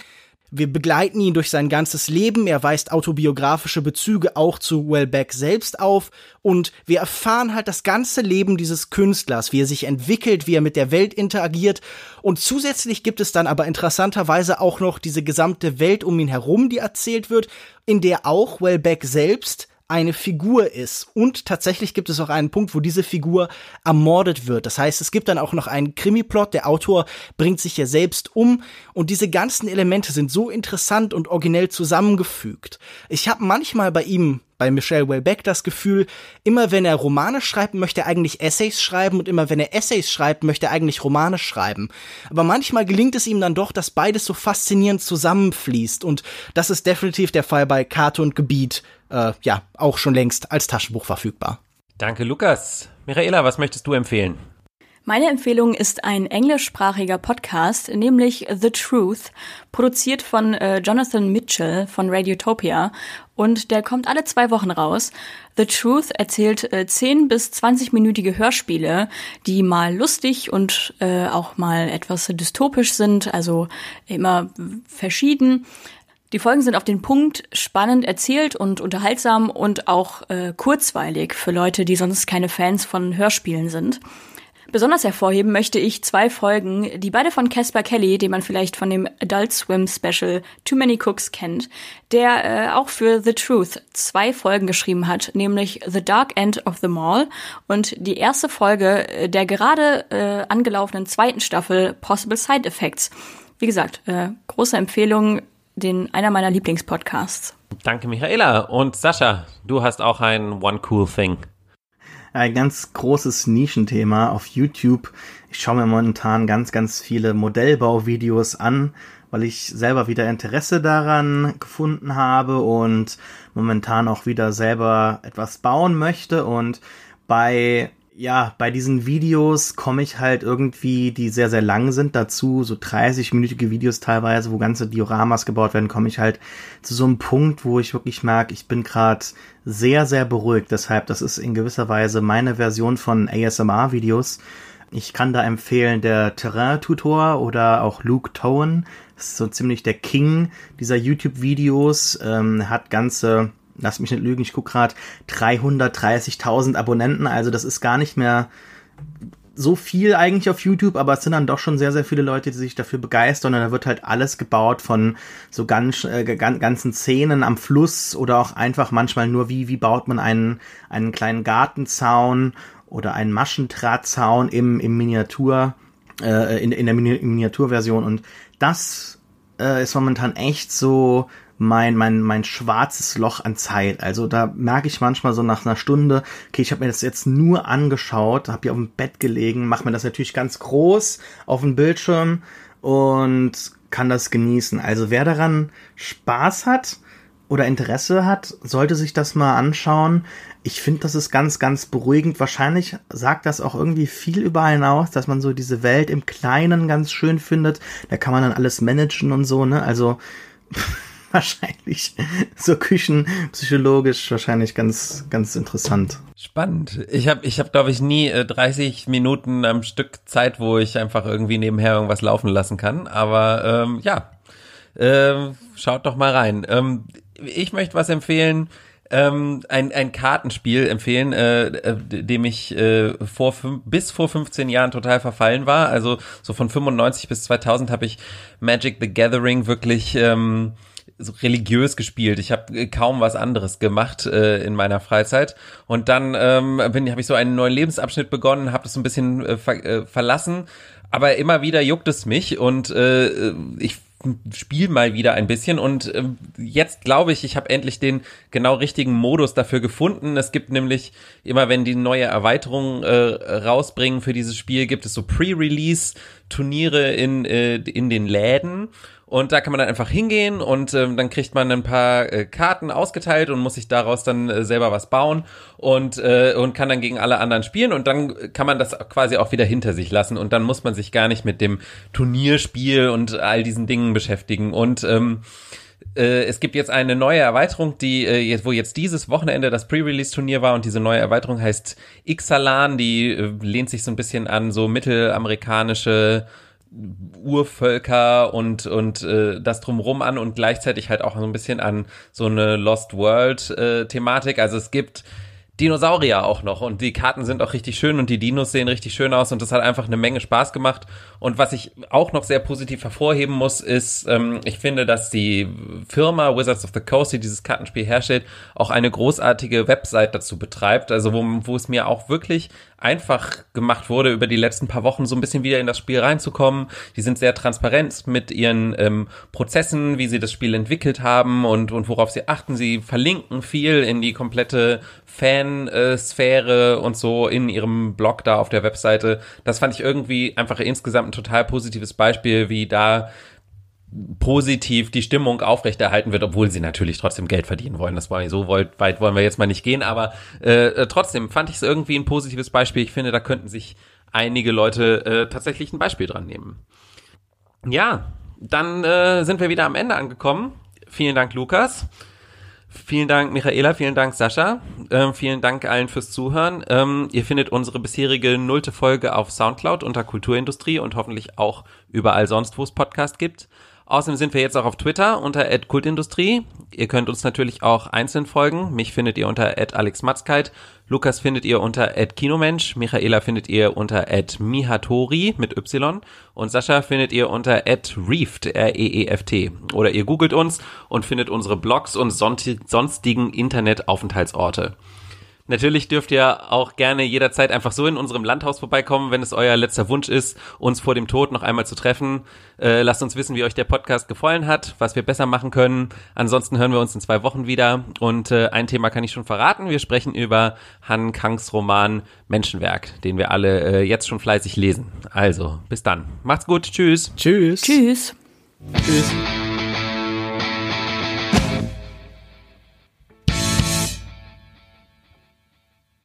wir begleiten ihn durch sein ganzes Leben. Er weist autobiografische Bezüge auch zu Wellbeck selbst auf. Und wir erfahren halt das ganze Leben dieses Künstlers, wie er sich entwickelt, wie er mit der Welt interagiert. Und zusätzlich gibt es dann aber interessanterweise auch noch diese gesamte Welt um ihn herum, die erzählt wird, in der auch Wellbeck selbst eine Figur ist. Und tatsächlich gibt es auch einen Punkt, wo diese Figur ermordet wird. Das heißt, es gibt dann auch noch einen Krimiplot. Der Autor bringt sich ja selbst um. Und diese ganzen Elemente sind so interessant und originell zusammengefügt. Ich habe manchmal bei ihm bei Michel Welbeck das Gefühl, immer wenn er Romane schreibt, möchte er eigentlich Essays schreiben und immer wenn er Essays schreibt, möchte er eigentlich Romane schreiben. Aber manchmal gelingt es ihm dann doch, dass beides so faszinierend zusammenfließt und das ist definitiv der Fall bei Karte und Gebiet, äh, ja, auch schon längst als Taschenbuch verfügbar. Danke, Lukas. Michaela, was möchtest du empfehlen? Meine Empfehlung ist ein englischsprachiger Podcast, nämlich The Truth, produziert von äh, Jonathan Mitchell von Radiotopia und der kommt alle zwei Wochen raus. The Truth erzählt äh, 10 bis 20-minütige Hörspiele, die mal lustig und äh, auch mal etwas dystopisch sind, also immer verschieden. Die Folgen sind auf den Punkt spannend erzählt und unterhaltsam und auch äh, kurzweilig für Leute, die sonst keine Fans von Hörspielen sind. Besonders hervorheben möchte ich zwei Folgen, die beide von Caspar Kelly, den man vielleicht von dem Adult Swim Special Too Many Cooks kennt, der äh, auch für The Truth zwei Folgen geschrieben hat, nämlich The Dark End of the Mall und die erste Folge äh, der gerade äh, angelaufenen zweiten Staffel Possible Side Effects. Wie gesagt, äh, große Empfehlung, den einer meiner Lieblingspodcasts. Danke, Michaela. Und Sascha, du hast auch ein One Cool Thing. Ein ganz großes Nischenthema auf YouTube. Ich schaue mir momentan ganz, ganz viele Modellbauvideos an, weil ich selber wieder Interesse daran gefunden habe und momentan auch wieder selber etwas bauen möchte. Und bei ja, bei diesen Videos komme ich halt irgendwie, die sehr, sehr lang sind, dazu, so 30-minütige Videos teilweise, wo ganze Dioramas gebaut werden, komme ich halt zu so einem Punkt, wo ich wirklich merke, ich bin gerade sehr, sehr beruhigt. Deshalb, das ist in gewisser Weise meine Version von ASMR-Videos. Ich kann da empfehlen, der Terrain-Tutor oder auch Luke Towen. Ist so ziemlich der King dieser YouTube-Videos. Ähm, hat ganze lass mich nicht lügen, ich gucke gerade 330.000 Abonnenten, also das ist gar nicht mehr so viel eigentlich auf YouTube, aber es sind dann doch schon sehr, sehr viele Leute, die sich dafür begeistern und da wird halt alles gebaut von so ganz, äh, ganzen Szenen am Fluss oder auch einfach manchmal nur wie, wie baut man einen, einen kleinen Gartenzaun oder einen Maschendrahtzaun im, im Miniatur, äh, in, in der Miniaturversion und das äh, ist momentan echt so mein, mein, mein schwarzes Loch an Zeit. Also da merke ich manchmal so nach einer Stunde, okay, ich habe mir das jetzt nur angeschaut, habe hier auf dem Bett gelegen, mache mir das natürlich ganz groß auf dem Bildschirm und kann das genießen. Also wer daran Spaß hat oder Interesse hat, sollte sich das mal anschauen. Ich finde, das ist ganz, ganz beruhigend. Wahrscheinlich sagt das auch irgendwie viel über einen aus, dass man so diese Welt im Kleinen ganz schön findet. Da kann man dann alles managen und so, ne? Also wahrscheinlich so küchenpsychologisch wahrscheinlich ganz, ganz interessant. Spannend. Ich habe, ich hab, glaube ich, nie äh, 30 Minuten am Stück Zeit, wo ich einfach irgendwie nebenher irgendwas laufen lassen kann. Aber ähm, ja, ähm, schaut doch mal rein. Ähm, ich möchte was empfehlen. Ähm, ein, ein Kartenspiel empfehlen, äh, äh dem ich äh, vor bis vor 15 Jahren total verfallen war. Also so von 95 bis 2000 habe ich Magic the Gathering wirklich ähm, so religiös gespielt. Ich habe kaum was anderes gemacht äh, in meiner Freizeit. Und dann ähm, habe ich so einen neuen Lebensabschnitt begonnen, habe das so ein bisschen äh, ver äh, verlassen. Aber immer wieder juckt es mich und äh, ich spiel mal wieder ein bisschen und äh, jetzt glaube ich, ich habe endlich den genau richtigen Modus dafür gefunden. Es gibt nämlich immer, wenn die neue Erweiterung äh, rausbringen für dieses Spiel, gibt es so Pre-Release Turniere in äh, in den Läden und da kann man dann einfach hingehen und ähm, dann kriegt man ein paar äh, Karten ausgeteilt und muss sich daraus dann äh, selber was bauen und, äh, und kann dann gegen alle anderen spielen und dann kann man das quasi auch wieder hinter sich lassen und dann muss man sich gar nicht mit dem Turnierspiel und all diesen Dingen beschäftigen. Und ähm, äh, es gibt jetzt eine neue Erweiterung, die äh, jetzt, wo jetzt dieses Wochenende das Pre-Release-Turnier war und diese neue Erweiterung heißt Ixalan, die äh, lehnt sich so ein bisschen an so mittelamerikanische Urvölker und und äh, das drumrum an und gleichzeitig halt auch so ein bisschen an so eine Lost World äh, Thematik. Also es gibt Dinosaurier auch noch und die Karten sind auch richtig schön und die Dinos sehen richtig schön aus und das hat einfach eine Menge Spaß gemacht. Und was ich auch noch sehr positiv hervorheben muss, ist, ähm, ich finde, dass die Firma Wizards of the Coast, die dieses Kartenspiel herstellt, auch eine großartige Website dazu betreibt, also wo, wo es mir auch wirklich einfach gemacht wurde, über die letzten paar Wochen so ein bisschen wieder in das Spiel reinzukommen. Die sind sehr transparent mit ihren ähm, Prozessen, wie sie das Spiel entwickelt haben und, und worauf sie achten. Sie verlinken viel in die komplette Fansphäre und so in ihrem Blog da auf der Webseite. Das fand ich irgendwie einfach insgesamt ein total positives Beispiel, wie da positiv die Stimmung aufrechterhalten wird, obwohl sie natürlich trotzdem Geld verdienen wollen. Das war so weit wollen wir jetzt mal nicht gehen, aber äh, äh trotzdem fand ich es irgendwie ein positives Beispiel. Ich finde, da könnten sich einige Leute äh, tatsächlich ein Beispiel dran nehmen. Ja, dann äh, sind wir wieder am Ende angekommen. Vielen Dank, Lukas. Vielen Dank, Michaela. Vielen Dank, Sascha. Ähm, vielen Dank allen fürs Zuhören. Ähm, ihr findet unsere bisherige nullte Folge auf Soundcloud unter Kulturindustrie und hoffentlich auch überall sonst, wo es Podcast gibt. Außerdem sind wir jetzt auch auf Twitter unter @kultindustrie. Ihr könnt uns natürlich auch einzeln folgen. Mich findet ihr unter @alexmatzkeit, Lukas findet ihr unter @kinomensch, Michaela findet ihr unter @mihatori mit y und Sascha findet ihr unter @reeft r e e f t oder ihr googelt uns und findet unsere Blogs und sonstigen Internetaufenthaltsorte. Natürlich dürft ihr auch gerne jederzeit einfach so in unserem Landhaus vorbeikommen, wenn es euer letzter Wunsch ist, uns vor dem Tod noch einmal zu treffen. Äh, lasst uns wissen, wie euch der Podcast gefallen hat, was wir besser machen können. Ansonsten hören wir uns in zwei Wochen wieder. Und äh, ein Thema kann ich schon verraten. Wir sprechen über Han Kangs Roman Menschenwerk, den wir alle äh, jetzt schon fleißig lesen. Also, bis dann. Macht's gut. Tschüss. Tschüss. Tschüss. Tschüss.